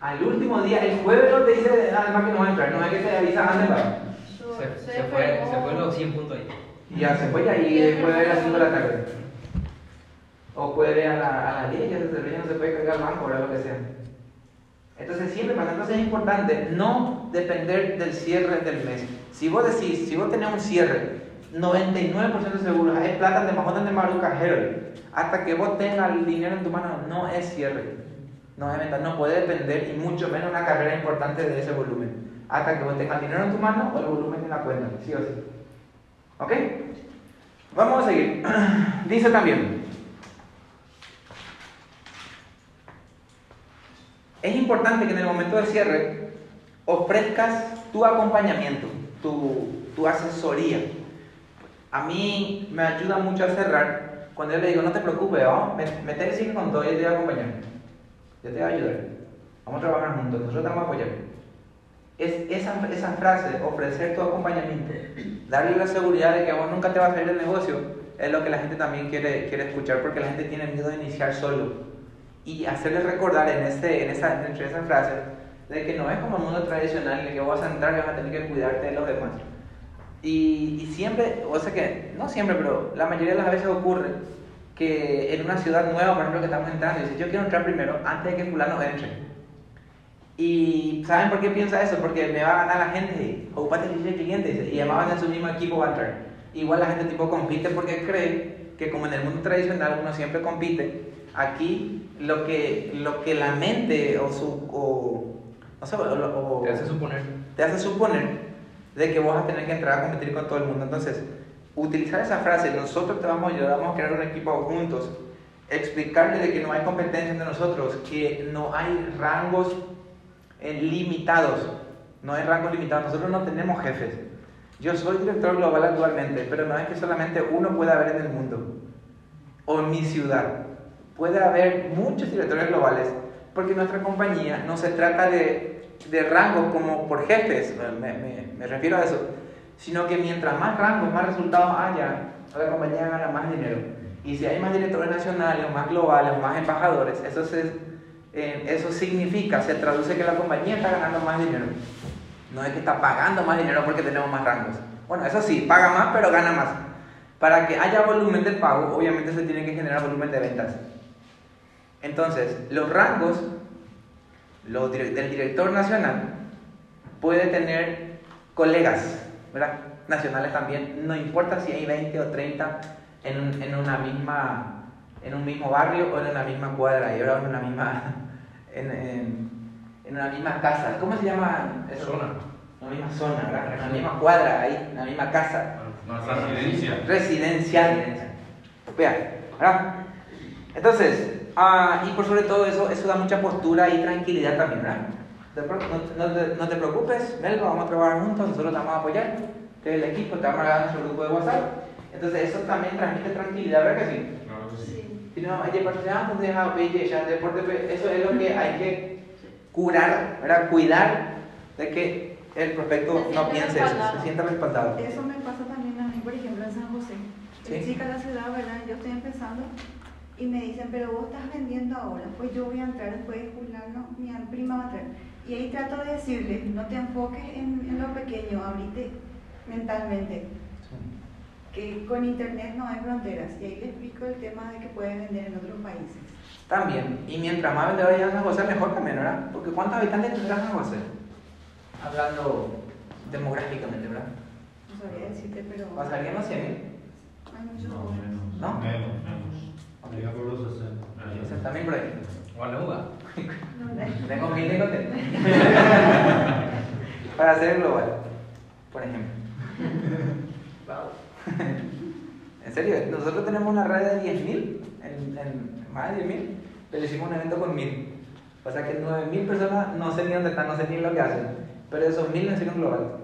Al último día, el jueves no te dice además que no va a entrar, no es que te avisa antes. Se, se, fue, se fue los 100 puntos ahí. Y ya se fue ya y puede ver a las 5 de la tarde. O puede ver a, la, a las 10, ya se no se puede cargar banco o lo que sea. Entonces siempre pasa, entonces es importante no depender del cierre del mes. Si vos decís, si vos tenés un cierre, 99% seguro, es plata de majón de maruca hasta que vos tengas el dinero en tu mano, no es cierre. No es venta, no puede depender y mucho menos una carrera importante de ese volumen. Hasta que vos tengas el dinero en tu mano o el volumen en la cuenta, sí o sí. ¿Ok? Vamos a seguir. Dice también, es importante que en el momento de cierre ofrezcas tu acompañamiento, tu, tu, asesoría. A mí me ayuda mucho a cerrar cuando yo le digo, no te preocupes, ¿no? me, me te con todo, yo te voy a acompañar, yo te voy a ayudar, vamos a trabajar juntos, nosotros te vamos a apoyar. Es esa, esa frase, ofrecer tu acompañamiento, darle la seguridad de que vos nunca te vas a salir del negocio, es lo que la gente también quiere, quiere escuchar porque la gente tiene miedo de iniciar solo y hacerles recordar en, ese, en esa, entre esas frases de que no es como el mundo tradicional en el que vas a entrar y vas a tener que cuidarte de los demás. Y, y, siempre, o sea que, no siempre, pero la mayoría de las veces ocurre que en una ciudad nueva, por ejemplo, que estamos entrando, dices, yo quiero entrar primero antes de que fulano entre. Y ¿saben por qué piensa eso? Porque me va a ganar la gente, ocupate de clientes, y además en su mismo equipo va a entrar. Igual la gente tipo compite porque cree que como en el mundo tradicional uno siempre compite, aquí lo que, lo que la mente o su... O, no sé, o- o- Te hace suponer. te hace suponer de que vos vas a tener que entrar a competir con todo el mundo. Entonces, utilizar esa frase, nosotros te vamos a ayudar, vamos a crear un equipo juntos, explicarle de que no hay competencia entre nosotros, que no hay rangos eh, limitados, no hay rangos limitados, nosotros no tenemos jefes. Yo soy director global actualmente, pero no es que solamente uno pueda haber en el mundo o en mi ciudad. Puede haber muchos directores globales porque nuestra compañía no se trata de, de rangos como por jefes, me, me- me refiero a eso, sino que mientras más rangos, más resultados haya, la compañía gana más dinero. Y si hay más directores nacionales, más globales, más embajadores, eso, se, eh, eso significa, se traduce que la compañía está ganando más dinero. No es que está pagando más dinero porque tenemos más rangos. Bueno, eso sí, paga más, pero gana más. Para que haya volumen de pago, obviamente se tiene que generar volumen de ventas. Entonces, los rangos los del director nacional puede tener colegas, ¿verdad? Nacionales también, no importa si hay 20 o 30 en, un- en una misma, en un mismo barrio o en una misma cuadra, y ahora en una misma, en, en- en una misma casa. ¿Cómo se llama eso? Zona. Una misma zona, ¿verdad? Una misma cuadra, ahí, en la misma casa Una residencia. residencial. Vea, ¿verdad? Entonces, ah, y por sobre todo eso, eso da mucha postura y tranquilidad también, ¿verdad? De pro- No, no te, no te preocupes, Melba, vamos a trabajar juntos, nosotros te vamos a apoyar, que el equipo te vamos a dar nuestro grupo de WhatsApp. Entonces, eso también transmite tranquilidad, ¿verdad que sí? Claro que sí. Si no, hay pues deja, deporte, eso es lo que hay que curar, ¿verdad? Cuidar de que el prospecto no piense eso, se sienta respaldado. Eso me pasa también a mí, por ejemplo, en San José. Sí. Es chica la ciudad, ¿verdad? Yo estoy empezando y me dicen, pero vos estás vendiendo ahora, pues yo voy a entrar después de jubilarnos, mi prima va a entrar. Y ahí trato de decirles, no te enfoques en, en lo pequeño, abrite mentalmente, que con internet no hay fronteras. Y ahí les explico el tema de que pueden vender en otros países. También, y mientras más vendedores haya en San José, mejor también, ¿verdad? Porque ¿cuántos habitantes tendrá San José? Hablando demográficamente, ¿verdad? No sabría decirte, pero ¿Pasarían los 100 mil? hay muchos No, menos. ¿No? Menos, menos. Por los 60. Ah, 60 mil por ahí. Guanajuato. Tengo mil contento. Para hacer global, por ejemplo. En serio, nosotros tenemos una red de 10 mil, en, en más de 10 mil, pero hicimos un evento con mil. O sea que 9 mil personas no sé ni dónde están, no sé ni lo que hacen, pero esos mil lo hicieron global.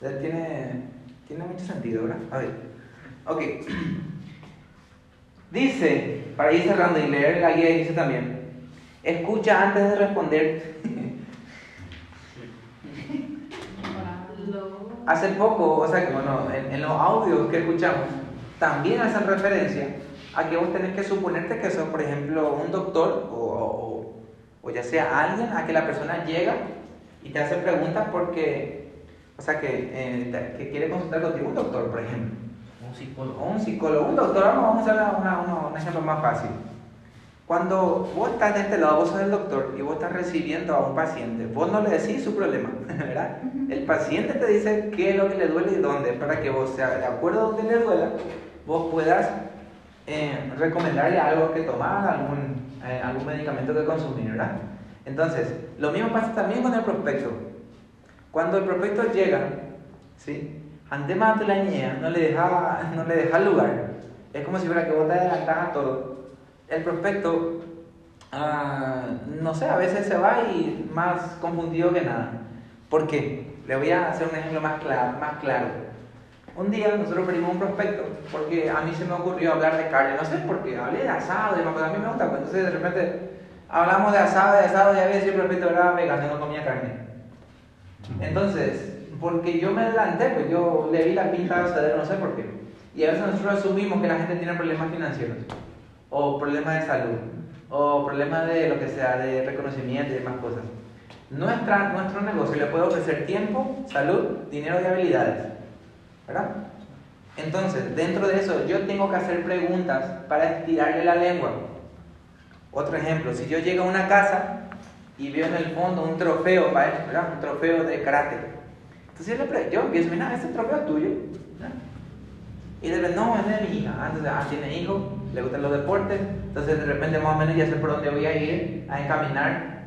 Tiene, tiene mucho sentido, ¿verdad? A ver, ok. Dice, para ir cerrando y leer la guía, dice también, escucha antes de responder. Hace poco, o sea, que bueno, en, en los audios que escuchamos, también hacen referencia a que vos tenés que suponerte que sos, por ejemplo, un doctor o, o- o ya sea alguien a que la persona llega y te hace preguntas porque, o sea, que, eh, que quiere consultar contigo, un doctor, por ejemplo, Un psicólogo. o un psicólogo, un doctor, vamos, a hacer una- una- un ejemplo más fácil. Cuando vos estás de este lado, vos sos el doctor y vos estás recibiendo a un paciente, vos no le decís su problema, ¿verdad? El paciente te dice qué es lo que le duele y dónde, para que vos, sea, de acuerdo a dónde le duela, vos puedas eh, recomendarle algo que tomar, algún, eh, algún medicamento que consumir, ¿verdad? Entonces, lo mismo pasa también con el prospecto. Cuando el prospecto llega, ¿sí? Ante más no le deja, no le deja lugar. Es como si fuera que vos te adelantás a todo. El prospecto, ah, no sé, a veces se va y más confundido que nada. ¿Por qué? Le voy a hacer un ejemplo más claro. Más claro. Un día nosotros pedimos un prospecto porque a mí se me ocurrió hablar de carne, no sé por qué, hablé de asado y a mí me gusta, pues, entonces de repente hablamos de asado, de asado y había sido el prospecto era vegano no comía carne. Entonces, porque yo me adelanté, pues yo le vi la pinta de no sé por qué. Y a veces nosotros asumimos que la gente tiene problemas financieros, o problemas de salud, o problemas de lo que sea, de reconocimiento y demás cosas. Nuestra, nuestro negocio le puede ofrecer tiempo, salud, dinero y habilidades. ¿Verdad? Entonces, dentro de eso, yo tengo que hacer preguntas para estirarle la lengua. Otro ejemplo, si yo llego a una casa y veo en el fondo un trofeo ¿verdad? Un trofeo de karate. Entonces yo, le empiezo, mira, este trofeo es tuyo. ¿verdad? Y repente, no, es de mi hija. Ah, Entonces, ah, tiene hijo, le gustan los deportes. Entonces, de repente, más o menos ya sé por dónde voy a ir a encaminar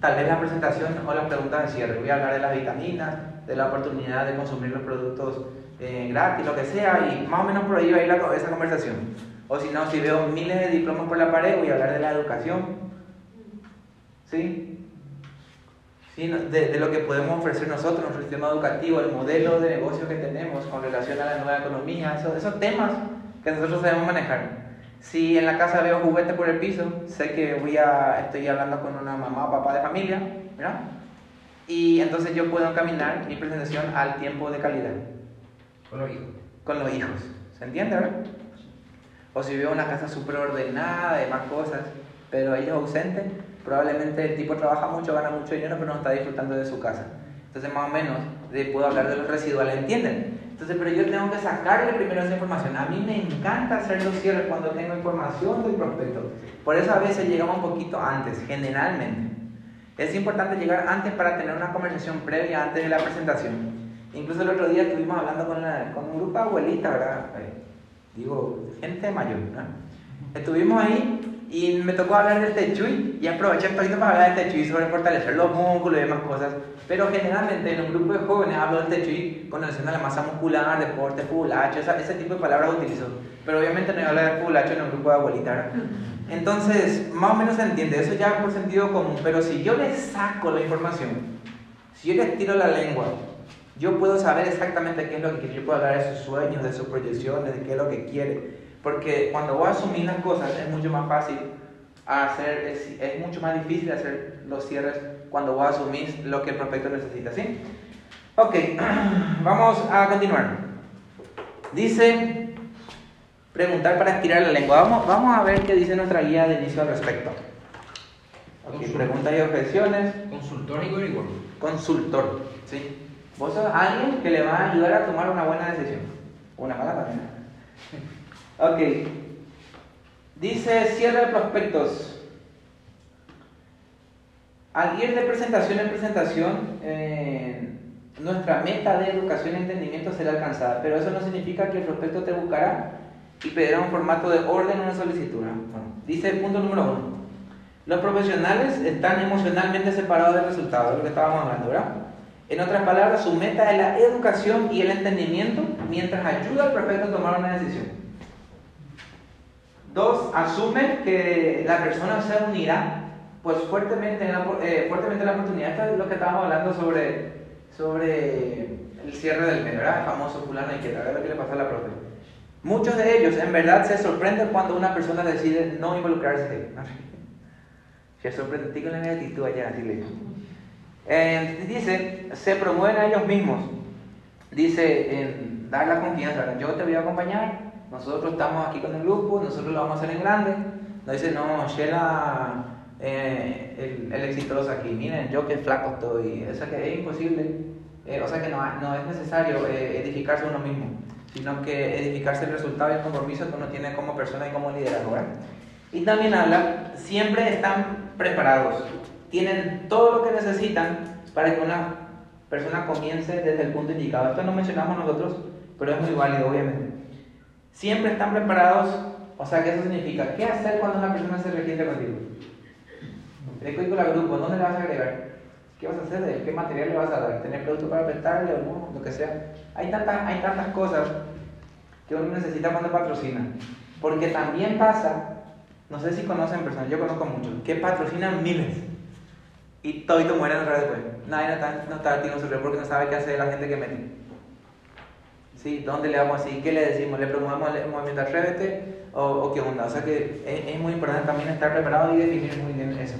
tal vez la presentación o las preguntas de cierre. Voy a hablar de las vitaminas, de la oportunidad de consumir los productos eh, gratis, lo que sea, y más o menos por ahí va a ir la, esa conversación. O si no, si veo miles de diplomas por la pared, voy a hablar de la educación. ¿Sí? ¿Sí? De, de lo que podemos ofrecer nosotros, nuestro sistema educativo, el modelo de negocio que tenemos con relación a la nueva economía, esos, esos temas que nosotros sabemos manejar. Si en la casa veo juguete por el piso, sé que voy a, estoy hablando con una mamá o papá de familia, ¿verdad? Y entonces yo puedo encaminar mi presentación al tiempo de calidad. Con los hijos. Con los hijos. ¿Se entiende, verdad? O si veo una casa súper ordenada, de más cosas, pero ellos ausentes, probablemente el tipo trabaja mucho, gana mucho dinero, pero no está disfrutando de su casa. Entonces, más o menos, de, puedo hablar de los residuales, ¿entienden? Entonces, pero yo tengo que sacarle primero esa información. A mí me encanta hacer los cierres cuando tengo información del prospecto. Por eso a veces llegamos un poquito antes, generalmente. Es importante llegar antes para tener una conversación previa antes de la presentación. Incluso el otro día estuvimos hablando con, la, con un grupo de abuelitas, ¿verdad? Eh, digo, gente mayor, ¿no? Estuvimos ahí y me tocó hablar del Techui y aproveché poquito para hablar del Techui sobre fortalecer los músculos y demás cosas. Pero generalmente en un grupo de jóvenes hablo del Techui con relación a la masa muscular, deporte, pulacho, ese tipo de palabras utilizo. Pero obviamente no voy a hablar de pulacho en un grupo de abuelitas. Entonces, más o menos se entiende, eso ya por sentido común. Pero si yo les saco la información, si yo les tiro la lengua, yo puedo saber exactamente qué es lo que quiere. Yo puedo hablar de sus sueños, de sus proyecciones, de qué es lo que quiere. Porque cuando voy a asumir las cosas es mucho más fácil hacer, es, es mucho más difícil hacer los cierres cuando voy a asumir lo que el prospecto necesita, ¿sí? Ok, vamos a continuar. Dice, preguntar para estirar la lengua. Vamos, vamos a ver qué dice nuestra guía de inicio al respecto. Ok, preguntas y objeciones. Consultor y averiguador. Consultor, ¿sí? Vos sos alguien que le va a ayudar a tomar una buena decisión. Una mala también. Ok. Dice cierre de prospectos. Al ir de presentación en presentación, eh, nuestra meta de educación y entendimiento será alcanzada, pero eso no significa que el prospecto te buscará y pedirá un formato de orden o una solicitud. Bueno, dice el punto número uno. Los profesionales están emocionalmente separados del resultado, de lo que estábamos hablando, ¿verdad? En otras palabras, su meta es la educación y el entendimiento mientras ayuda al prospecto a tomar una decisión. Dos, asume que la persona se unirá pues fuertemente en la, eh, fuertemente en la oportunidad. Esto es lo que estábamos hablando sobre, sobre el cierre del ¿verdad? El famoso fulano y que ver lo que le pasa a la profe. Muchos de ellos en verdad se sorprenden cuando una persona decide no involucrarse. Se sorprende con la negatitud allá, así le. Eh, dice, se promueven a ellos mismos. Dice, en dar la confianza. Yo te voy a acompañar, nosotros estamos aquí con el grupo, nosotros lo vamos a hacer en grande. No dice, no, Shela, eh, el, el, exitoso aquí, miren, yo que flaco estoy. O sea que es imposible, eh, o sea que no, no es necesario eh, edificarse uno mismo, sino que edificarse el resultado y el compromiso que uno tiene como persona y como liderazgo. Y también habla, siempre están preparados, tienen todo lo que necesitan para que una persona comience desde el punto indicado. Esto no mencionamos nosotros, pero es muy válido, obviamente. Siempre están preparados, o sea, ¿qué eso significa? ¿Qué hacer cuando una persona se registra contigo? El código la grupo, ¿dónde le vas a agregar? ¿Qué vas a hacer? ¿Qué material le vas a dar? ¿Tener producto para prestarle o no? Lo que sea. Hay tantas, hay tantas cosas que uno necesita cuando patrocina. Porque también pasa, no sé si conocen personas, yo conozco muchos, que patrocinan miles y todito mueren otra vez después. Nadie no está, no está tiene su porque no sabe qué hacer la gente que mete. ¿Sí? ¿Dónde le vamos a? ¿Qué le decimos? ¿Le promovemos el movimiento Atrévete? ¿O, ¿O, qué onda? O sea que es, es, muy importante también estar preparado y definir muy bien eso.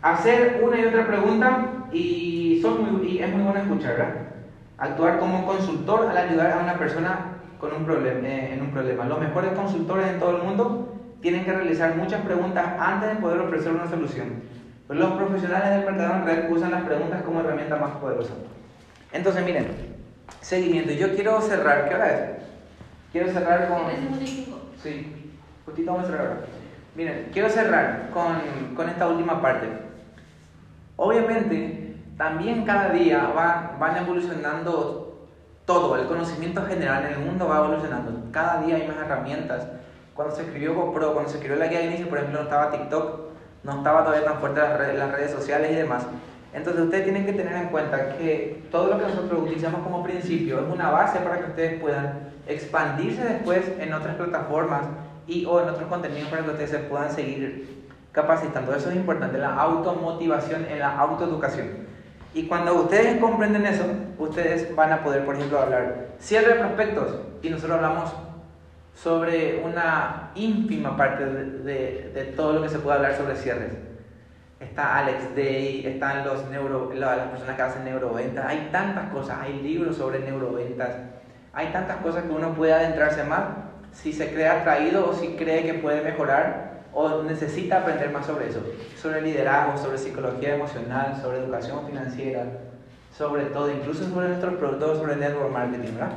Hacer una y otra pregunta y, son muy, y es muy bueno escuchar, ¿verdad? Actuar como consultor al ayudar a una persona con un problema, eh, en un problema. Los mejores consultores en todo el mundo tienen que realizar muchas preguntas antes de poder ofrecer una solución. Los profesionales del mercado en red usan las preguntas como herramienta más poderosa. Entonces, miren, seguimiento. Yo quiero cerrar, ¿qué hora es? Quiero cerrar con... Sí, justito vamos a cerrar ahora. Miren, quiero cerrar con, con, esta última parte. Obviamente, también cada día van, van evolucionando todo, el conocimiento general en el mundo va evolucionando. Cada día hay más herramientas. Cuando se escribió GoPro, cuando se escribió la guía de inicio, por ejemplo, no estaba TikTok, no estaba todavía tan fuerte las redes, las redes sociales y demás. Entonces ustedes tienen que tener en cuenta que todo lo que nosotros utilizamos como principio es una base para que ustedes puedan expandirse después en otras plataformas y o en otros contenidos para que ustedes se puedan seguir capacitando. Eso es importante, la automotivación en la autoeducación. Y cuando ustedes comprenden eso, ustedes van a poder, por ejemplo, hablar cierre de prospectos y nosotros hablamos sobre una ínfima parte de, de, todo lo que se puede hablar sobre cierres. Está Alex Day, están los neuro, las personas que hacen neuroventas, hay tantas cosas, hay libros sobre neuroventas, hay tantas cosas que uno puede adentrarse más si se cree atraído o si cree que puede mejorar o necesita aprender más sobre eso, sobre liderazgo, sobre psicología emocional, sobre educación financiera, sobre todo, incluso sobre nuestros productos, sobre network marketing, ¿verdad?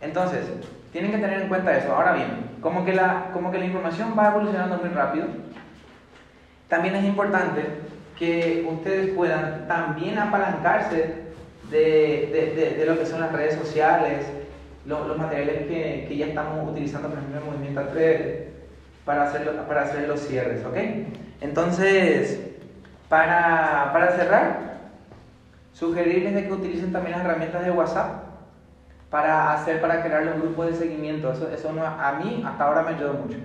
Entonces, tienen que tener en cuenta eso. Ahora bien, como que la, como que la información va evolucionando muy rápido, también es importante que ustedes puedan también apalancarse de, de, de, lo que son las redes sociales, los materiales que, que, ya estamos utilizando, por ejemplo, en Movimiento Atrever, para hacer, para hacer los cierres, ¿ok? Entonces, para, para cerrar, sugerirles de que utilicen también las herramientas de WhatsApp para hacer, para crear los grupos de seguimiento. Eso, eso no, a mí hasta ahora me ayudó mucho.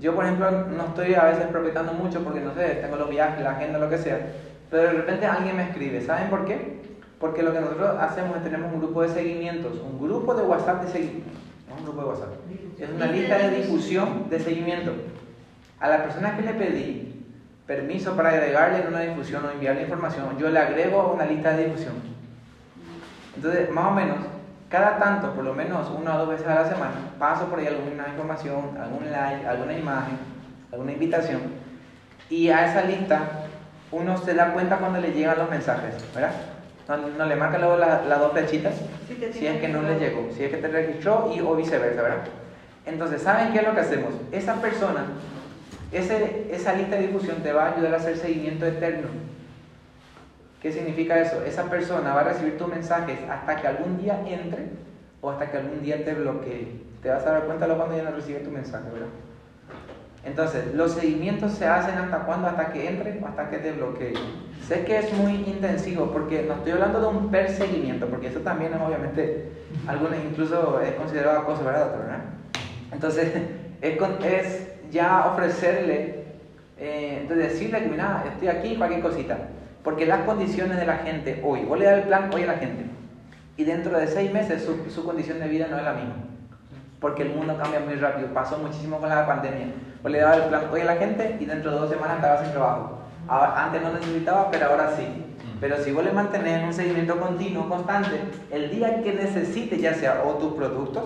Yo, por ejemplo, no estoy a veces propietando mucho porque, no sé, tengo los viajes, la agenda, lo que sea, pero de repente alguien me escribe. ¿Saben por qué? Porque lo que nosotros hacemos es tenemos un grupo de seguimientos, un grupo de WhatsApp de seguimiento. No un grupo de WhatsApp. Es una lista de difusión de seguimiento. A la persona que le pedí permiso para agregarle en una difusión o enviarle información, yo le agrego a una lista de difusión. Entonces, más o menos, cada tanto, por lo menos una o dos veces a la semana, paso por ahí alguna información, algún like, alguna imagen, alguna invitación, y a esa lista uno se da cuenta cuando le llegan los mensajes, ¿verdad? No, le marca luego las dos flechitas si es que no le llegó, si es que te registró y o viceversa, ¿verdad? Entonces, ¿saben qué es lo que hacemos? Esa persona, ese, esa lista de difusión te va a ayudar a hacer seguimiento eterno. ¿Qué significa eso? Esa persona va a recibir tus mensajes hasta que algún día entre o hasta que algún día te bloquee. Te vas a dar cuenta de cuando ya no recibe tu mensaje, ¿verdad? Entonces, los seguimientos se hacen hasta cuándo, hasta que entre o hasta que te bloquee. Sé que es muy intensivo porque no estoy hablando de un perseguimiento, porque eso también es obviamente, algunos incluso es considerado acoso, ¿verdad, doctor? Entonces, es, es, ya ofrecerle, eh, entonces decirle que, mira, estoy aquí, cualquier cosita. Porque las condiciones de la gente hoy, vos le das el plan hoy a la gente, y dentro de seis meses su, su, condición de vida no es la misma. Porque el mundo cambia muy rápido, pasó muchísimo con la pandemia. Vos le dabas el plan hoy a la gente y dentro de dos semanas estabas sin trabajo. antes no necesitaba, pero ahora sí. Pero si vos le mantenés un seguimiento continuo, constante, el día que necesite, ya sea o tus productos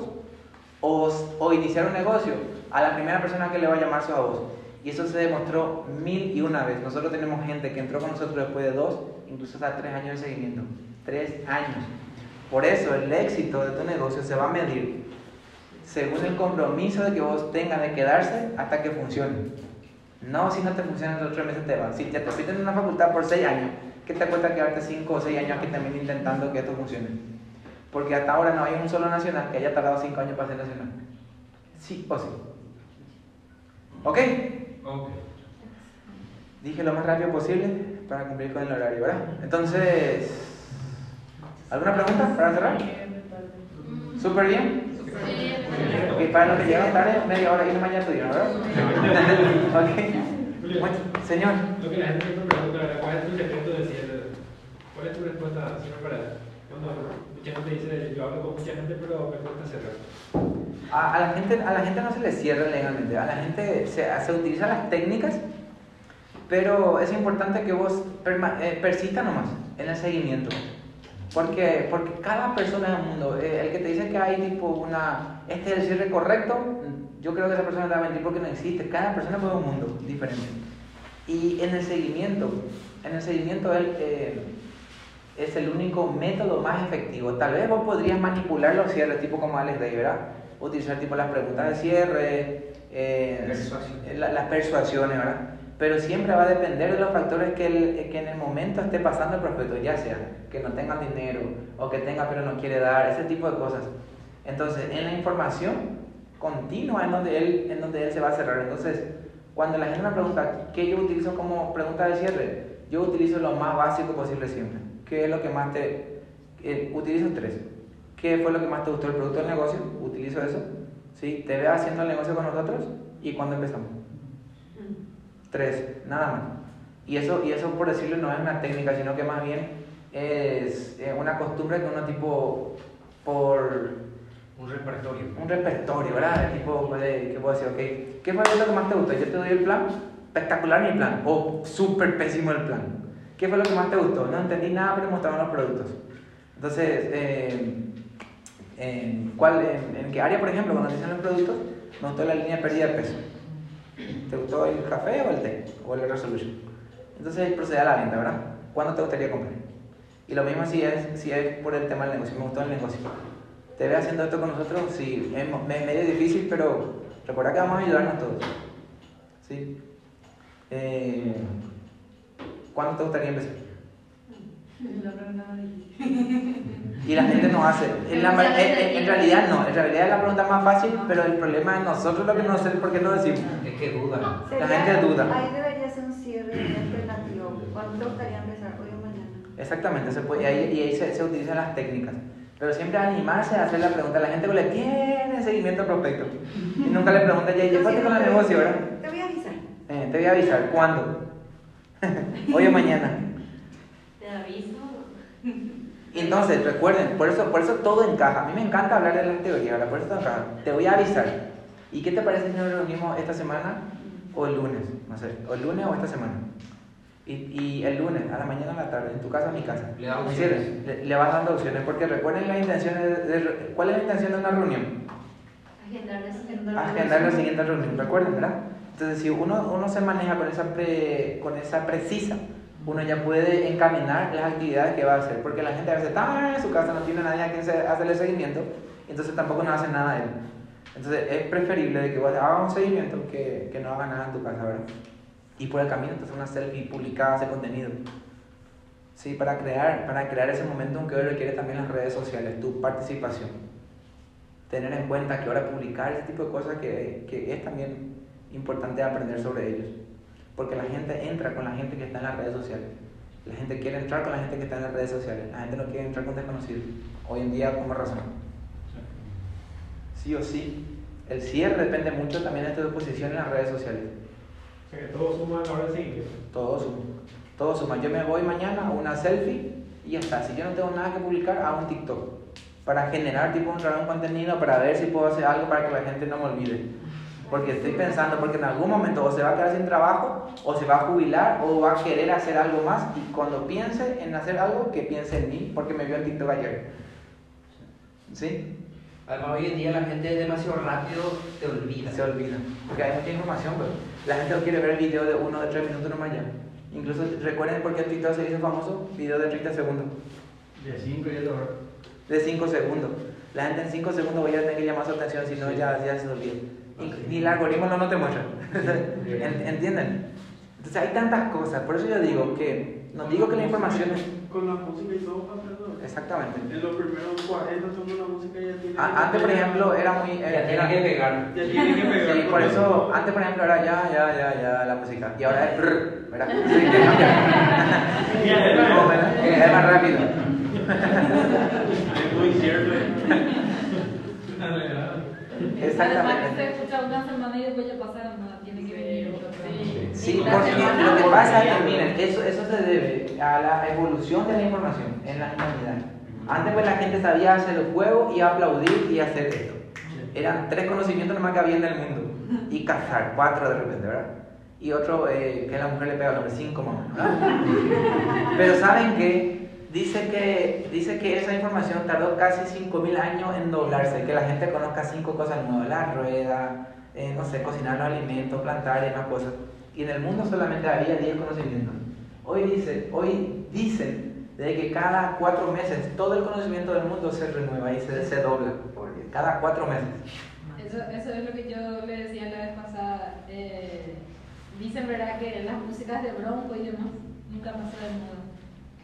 o, o iniciar un negocio, a la primera persona que le va a llamar a vos. Y eso se demostró mil y una vez. Nosotros tenemos gente que entró con nosotros después de dos, incluso hasta tres años de seguimiento. Tres años. Por eso el éxito de tu negocio se va a medir según el compromiso de que vos tengas de quedarse hasta que funcione. No si no te funciona en los tres meses te van. Si te repiten en una facultad por seis años, ¿qué te cuesta quedarte cinco o seis años aquí también intentando que esto funcione? Porque hasta ahora no hay un solo nacional que haya tardado cinco años para ser nacional. Sí o sí. ¿Ok? Dije lo más rápido posible para cumplir con el horario, ¿verdad? Entonces, ¿alguna pregunta para cerrar? ¿Súper bien? Ok, para los que llegan tarde, media hora y no mañana estudian, ¿verdad? ok. señor. Lo que la gente me pregunta, ¿cuál es tu secreto de cierre? ¿Cuál es tu respuesta, señor para mucha gente dice, yo hablo con mucha gente, pero me cuesta cerrar. A, la gente, a la gente no se le cierra legalmente, a la gente se, se utilizan las técnicas, pero es importante que vos eh, persista nomás en el seguimiento. Porque, porque cada persona es un mundo. Eh, el que te dice que hay tipo una, este es el cierre correcto, yo creo que esa persona te va a mentir porque no existe. Cada persona es un mundo diferente. Y en el seguimiento, en el seguimiento él, eh, es el único método más efectivo. Tal vez vos podrías manipular los cierres, tipo como Alex Day, ¿verdad? Utilizar tipo las preguntas de cierre, eh, las persuasiones, ¿verdad? pero siempre va a depender de los factores que, el- que en el momento esté pasando el prospecto, ya sea que no tenga dinero o que tenga pero no quiere dar, ese tipo de cosas. Entonces, en la información continua en donde él, en donde él se va a cerrar. Entonces, cuando la gente me pregunta qué yo utilizo como pregunta de cierre, yo utilizo lo más básico posible siempre. ¿Qué es lo que más te... eh, utilizo tres. ¿Qué fue lo que más te gustó del producto del negocio? Utilizo eso. ¿Sí? ¿Te veo haciendo el negocio con nosotros? ¿Y cuándo empezamos? Tres, nada más. Y eso, y eso por decirlo no es una técnica, sino que más bien es eh, una costumbre que uno tipo por Un repertorio. un repertorio, ¿verdad? El tipo puede, que puedo decir, ok, ¿qué fue lo que más te gustó? Yo te doy el plan, espectacular mi plan, o súper pésimo el plan. ¿Qué fue lo que más te gustó? No entendí nada, pero mostraron los productos. Entonces, eh, en, ¿cuál, en, en qué área, por ejemplo, cuando dicen los productos, me gustó la línea de pérdida de peso? ¿Te gustó el café o el té? ¿O el Resolution? Entonces, procede a la venta, ¿verdad? ¿Cuándo te gustaría comprar? Y lo mismo si es, si es por el tema del negocio, me gustó el negocio. ¿Te ves haciendo esto con nosotros? Sí, es medio difícil, pero recuerda que vamos a ayudarnos todos. ¿Sí? Eh, ¿Cuándo te gustaría empezar? Y la gente no hace. En, la- en- en- en realidad no, en realidad es la pregunta más fácil, pero el problema es nosotros lo que no sé por qué no decimos. Es que duda. La gente duda. Ahí debería ser un cierre alternativo. ¿Cuándo te gustaría empezar? Hoy o mañana. Exactamente, se puede, y ahí, y ahí se, se utilizan las técnicas. Pero siempre animarse a hacer la pregunta. La gente que le tiene seguimiento al prospecto. Y nunca le pregunta, ya, ya fuiste con el negocio, ¿verdad? Te voy a avisar. Eh, te voy a avisar, ¿cuándo? Hoy o mañana. Te aviso. Y entonces, recuerden, por eso, por eso todo encaja. A mí me encanta hablar de las teorías, ¿verdad? Por eso todo encaja. Te voy a avisar. ¿Y qué te parece si nos reunimos esta semana o el lunes? No sé, o el lunes o esta semana. Y, y el lunes, a la mañana o a la tarde, en tu casa o en mi casa. Le das Un opciones. Le, le vas dando opciones, porque recuerden las intenciones de, de- ¿Cuál es la intención de una reunión? Agendar la agendar la siguiente reunión, recuerden, ¿verdad? Entonces, si uno, uno se maneja con esa, pre- con esa precisa, uno ya puede encaminar las actividades que va a hacer, porque la gente a veces está en su casa, no tiene nadie a quien hacerle seguimiento, entonces tampoco no hace nada él. Entonces, es preferible de que vos hagas un seguimiento que, que no haga nada en tu casa, ¿verdad? Y por el camino, entonces una selfie publicada, ese contenido. Sí, para crear, para crear ese momento que hoy requiere también las redes sociales, tu participación tener en cuenta que ahora publicar ese tipo de cosas que, que es también importante aprender sobre ellos. Porque la gente entra con la gente que está en las redes sociales. La gente quiere entrar con la gente que está en las redes sociales. La gente no quiere entrar con desconocidos. Hoy en día, como razón. Sí o sí. El cierre depende mucho también de tu posición en las redes sociales. O sea que todo suma a la hora de seguir. Todo suma. Todo suma. Yo me voy mañana a una selfie y ya está. Si yo no tengo nada que publicar, hago un TikTok. Para generar tipo un, un contenido, para ver si puedo hacer algo para que la gente no me olvide. Porque estoy pensando, porque en algún momento o se va a quedar sin trabajo, o se va a jubilar, o va a querer hacer algo más. Y cuando piense en hacer algo, que piense en mí, porque me vio en TikTok ayer. ¿Sí? Además, hoy en día la gente es demasiado rápido, te olvida. Se olvida. Porque hay mucha información, pero la gente no quiere ver video de uno de tres minutos nomás ya. Incluso recuerden por qué TikTok se hizo famoso, video de 30 segundos, De 5 y de 2 de 5 segundos. La gente en 5 segundos voy a tener que llamar su atención, si no ya, ya se olvida. Y, y el algoritmo no, no te muestra. ¿En- ¿Entienden? Entonces hay tantas cosas, por eso yo digo que, no digo que la información es... Con la música y todo pasa. Exactamente. En los primeros 40 segundos la música ya tiene A- Antes, por ejemplo, era muy... Ya era- tiene que pegar. Ya tiene que pegar. Sí, por eso, antes por ejemplo era ya, ya, ya, ya la música. Y ahora es brr, ¿verdad? Sí, que cambia. Es más rápido. Es muy cierto. Además que escucha una semana y después ya pasa, no, tiene que venir otra. Sí, porque lo que pasa es que, miren, eso, eso se debe a la evolución de la información en la humanidad. Antes pues la gente sabía hacer el juego y aplaudir y hacer esto. Eran tres conocimientos nomás que había en el mundo. Y cazar, cuatro de repente, ¿verdad? Y otro, eh, que la mujer le pega al hombre, cinco más, ¿verdad? Pero ¿saben qué? Dice que, dice que esa información tardó casi 5.000 años en doblarse, que la gente conozca cinco cosas nuevas, la rueda, eh, no sé, cocinar los alimentos, plantar y demás cosas. Y en el mundo solamente había 10 conocimientos. Hoy dice, hoy dicen de que cada cuatro meses todo el conocimiento del mundo se renueva y se, se dobla. Cada cuatro meses. Eso, eso es lo que yo le decía la vez pasada. eh, dicen, ¿verdad?, que las músicas de Bronco y demás nunca pasa de moda.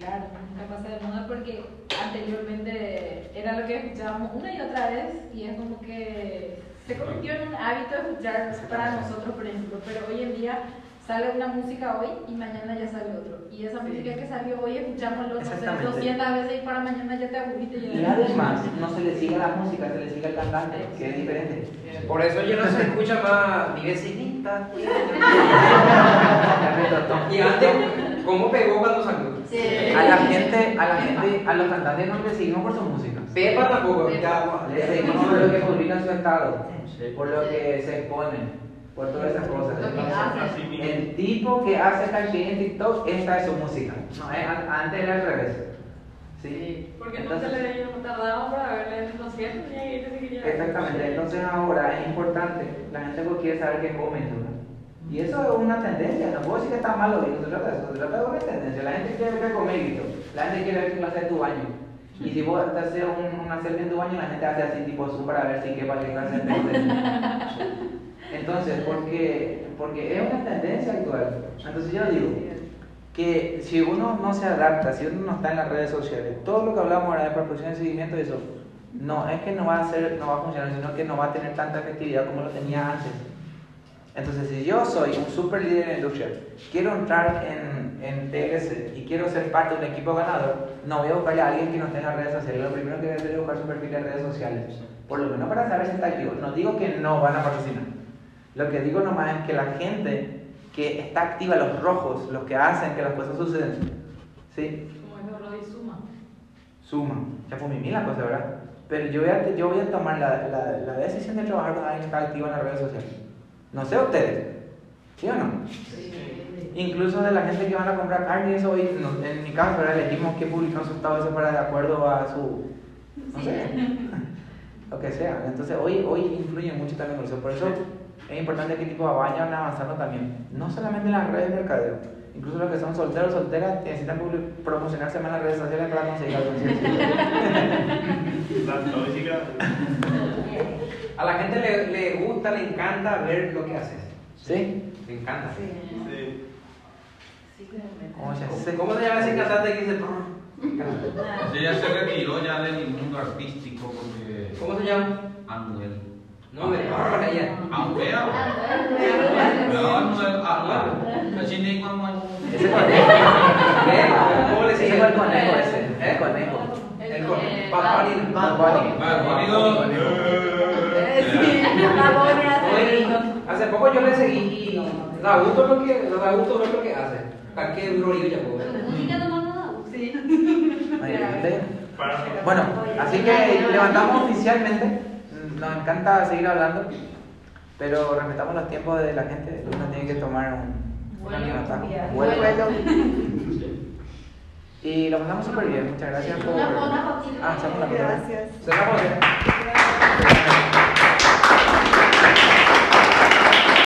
Claro, nunca pasa de moda porque anteriormente era lo que escuchábamos una y otra vez y es como que se convirtió en un hábito escuchar para nosotros, por ejemplo, pero hoy en día sale una música hoy y mañana ya sale otro. Y esa música que salió hoy escuchamos los Exactamente. 200 veces y para mañana ya te aburriste. y además, no se le sigue la música, se le sigue el cantante, que es diferente. Por eso ya no se escucha más mi vecinita. La. Y antes, ¿cómo pegó cuando salió? A la gente, a la gente, a los cantantes no le seguimos por su música. Pepa tampoco. Ya, Le seguimos por lo que publican en su estado, por lo que se exponen, por todas esas cosas. Entonces, el tipo que hace caché en TikTok, esta es su música. No, es, an- antes era al revés. ¿Sí? Porque no Entonces- se le tardaban para verle en el concierto, que irse si quería. Exactamente, entonces ahora es importante, la gente pues quiere saber qué come, ¿no? Y eso es una tendencia, no puedo decir que está malo, y no se trata de eso, se trata de una tendencia. La gente quiere ver comer, listo. La gente quiere ver qué clase es tu baño. Y si vos te haces un, una selfie en tu baño, la gente hace así tipo zoom para ver si quepa qué clase es Entonces, porque, porque es una tendencia actual. Entonces yo digo que si uno no se adapta, si uno no está en las redes sociales, todo lo que hablamos ahora de proporción y seguimiento y eso, no es que no va a ser, no va a funcionar, sino que no va a tener tanta efectividad como lo tenía antes. Entonces, si yo soy un super líder en la industria, quiero entrar en, en TLC y quiero ser parte de un equipo ganador, no voy a buscarle a alguien que no esté en las redes sociales. Lo primero que voy a hacer es buscar su perfil en redes sociales. Por lo menos para saber si está activo. No digo que no van a patrocinar. Lo que digo nomás es que la gente que está activa, los rojos, los que hacen que las cosas sucedan, ¿sí? Como es Suma. Suma. Ya fue mi mil la cosa, ¿verdad? Pero yo voy a, yo voy a tomar la, la, la decisión de trabajar con alguien que está activo en las redes sociales. No sé ustedes, ¿sí o no? Incluso de la gente que van a comprar carne, eso hoy, no- en mi caso, ¿verdad? elegimos que publican su estado eso para de acuerdo a su, no sé, lo que sea. Entonces hoy, hoy influye mucho también con eso. Por eso es importante que tipo vayan avanzando también. No solamente en las redes de mercadeo. Incluso los que son solteros solteras necesitan promocionarse más en las redes sociales para conseguir algo. A la gente le, le gusta, le encanta ver lo que haces. ¿Sí? Le encanta. Sí. ¿Cómo se? ¿Cómo se llama ese cantante que dice? Ella se retiró ya del mundo artístico porque. ¿Cómo se llama? Anuel. No me. Anuel. Ah, Anuel. Anuel. Así ni como. Ese conejo. ¿Qué? ¿Cómo le sigue? fue el conejo ese. ¿Eh? El conejo. El con- Eh, Bad Bunny. Bad Bunny. Bad Bunny. Oye, hace poco yo le seguí y da gusto lo que, da gusto ver lo que hace. ¿Para qué duro yo ya puedo? No. Sí. Bueno, así que levantamos oficialmente. Nos encanta seguir hablando, pero respetamos los tiempos de la gente. Uno tiene que tomar un, una Vuelo. nota. Y lo pasamos súper bien. Muchas gracias por. Ah, hacemos la foto. Gracias. Cerramos.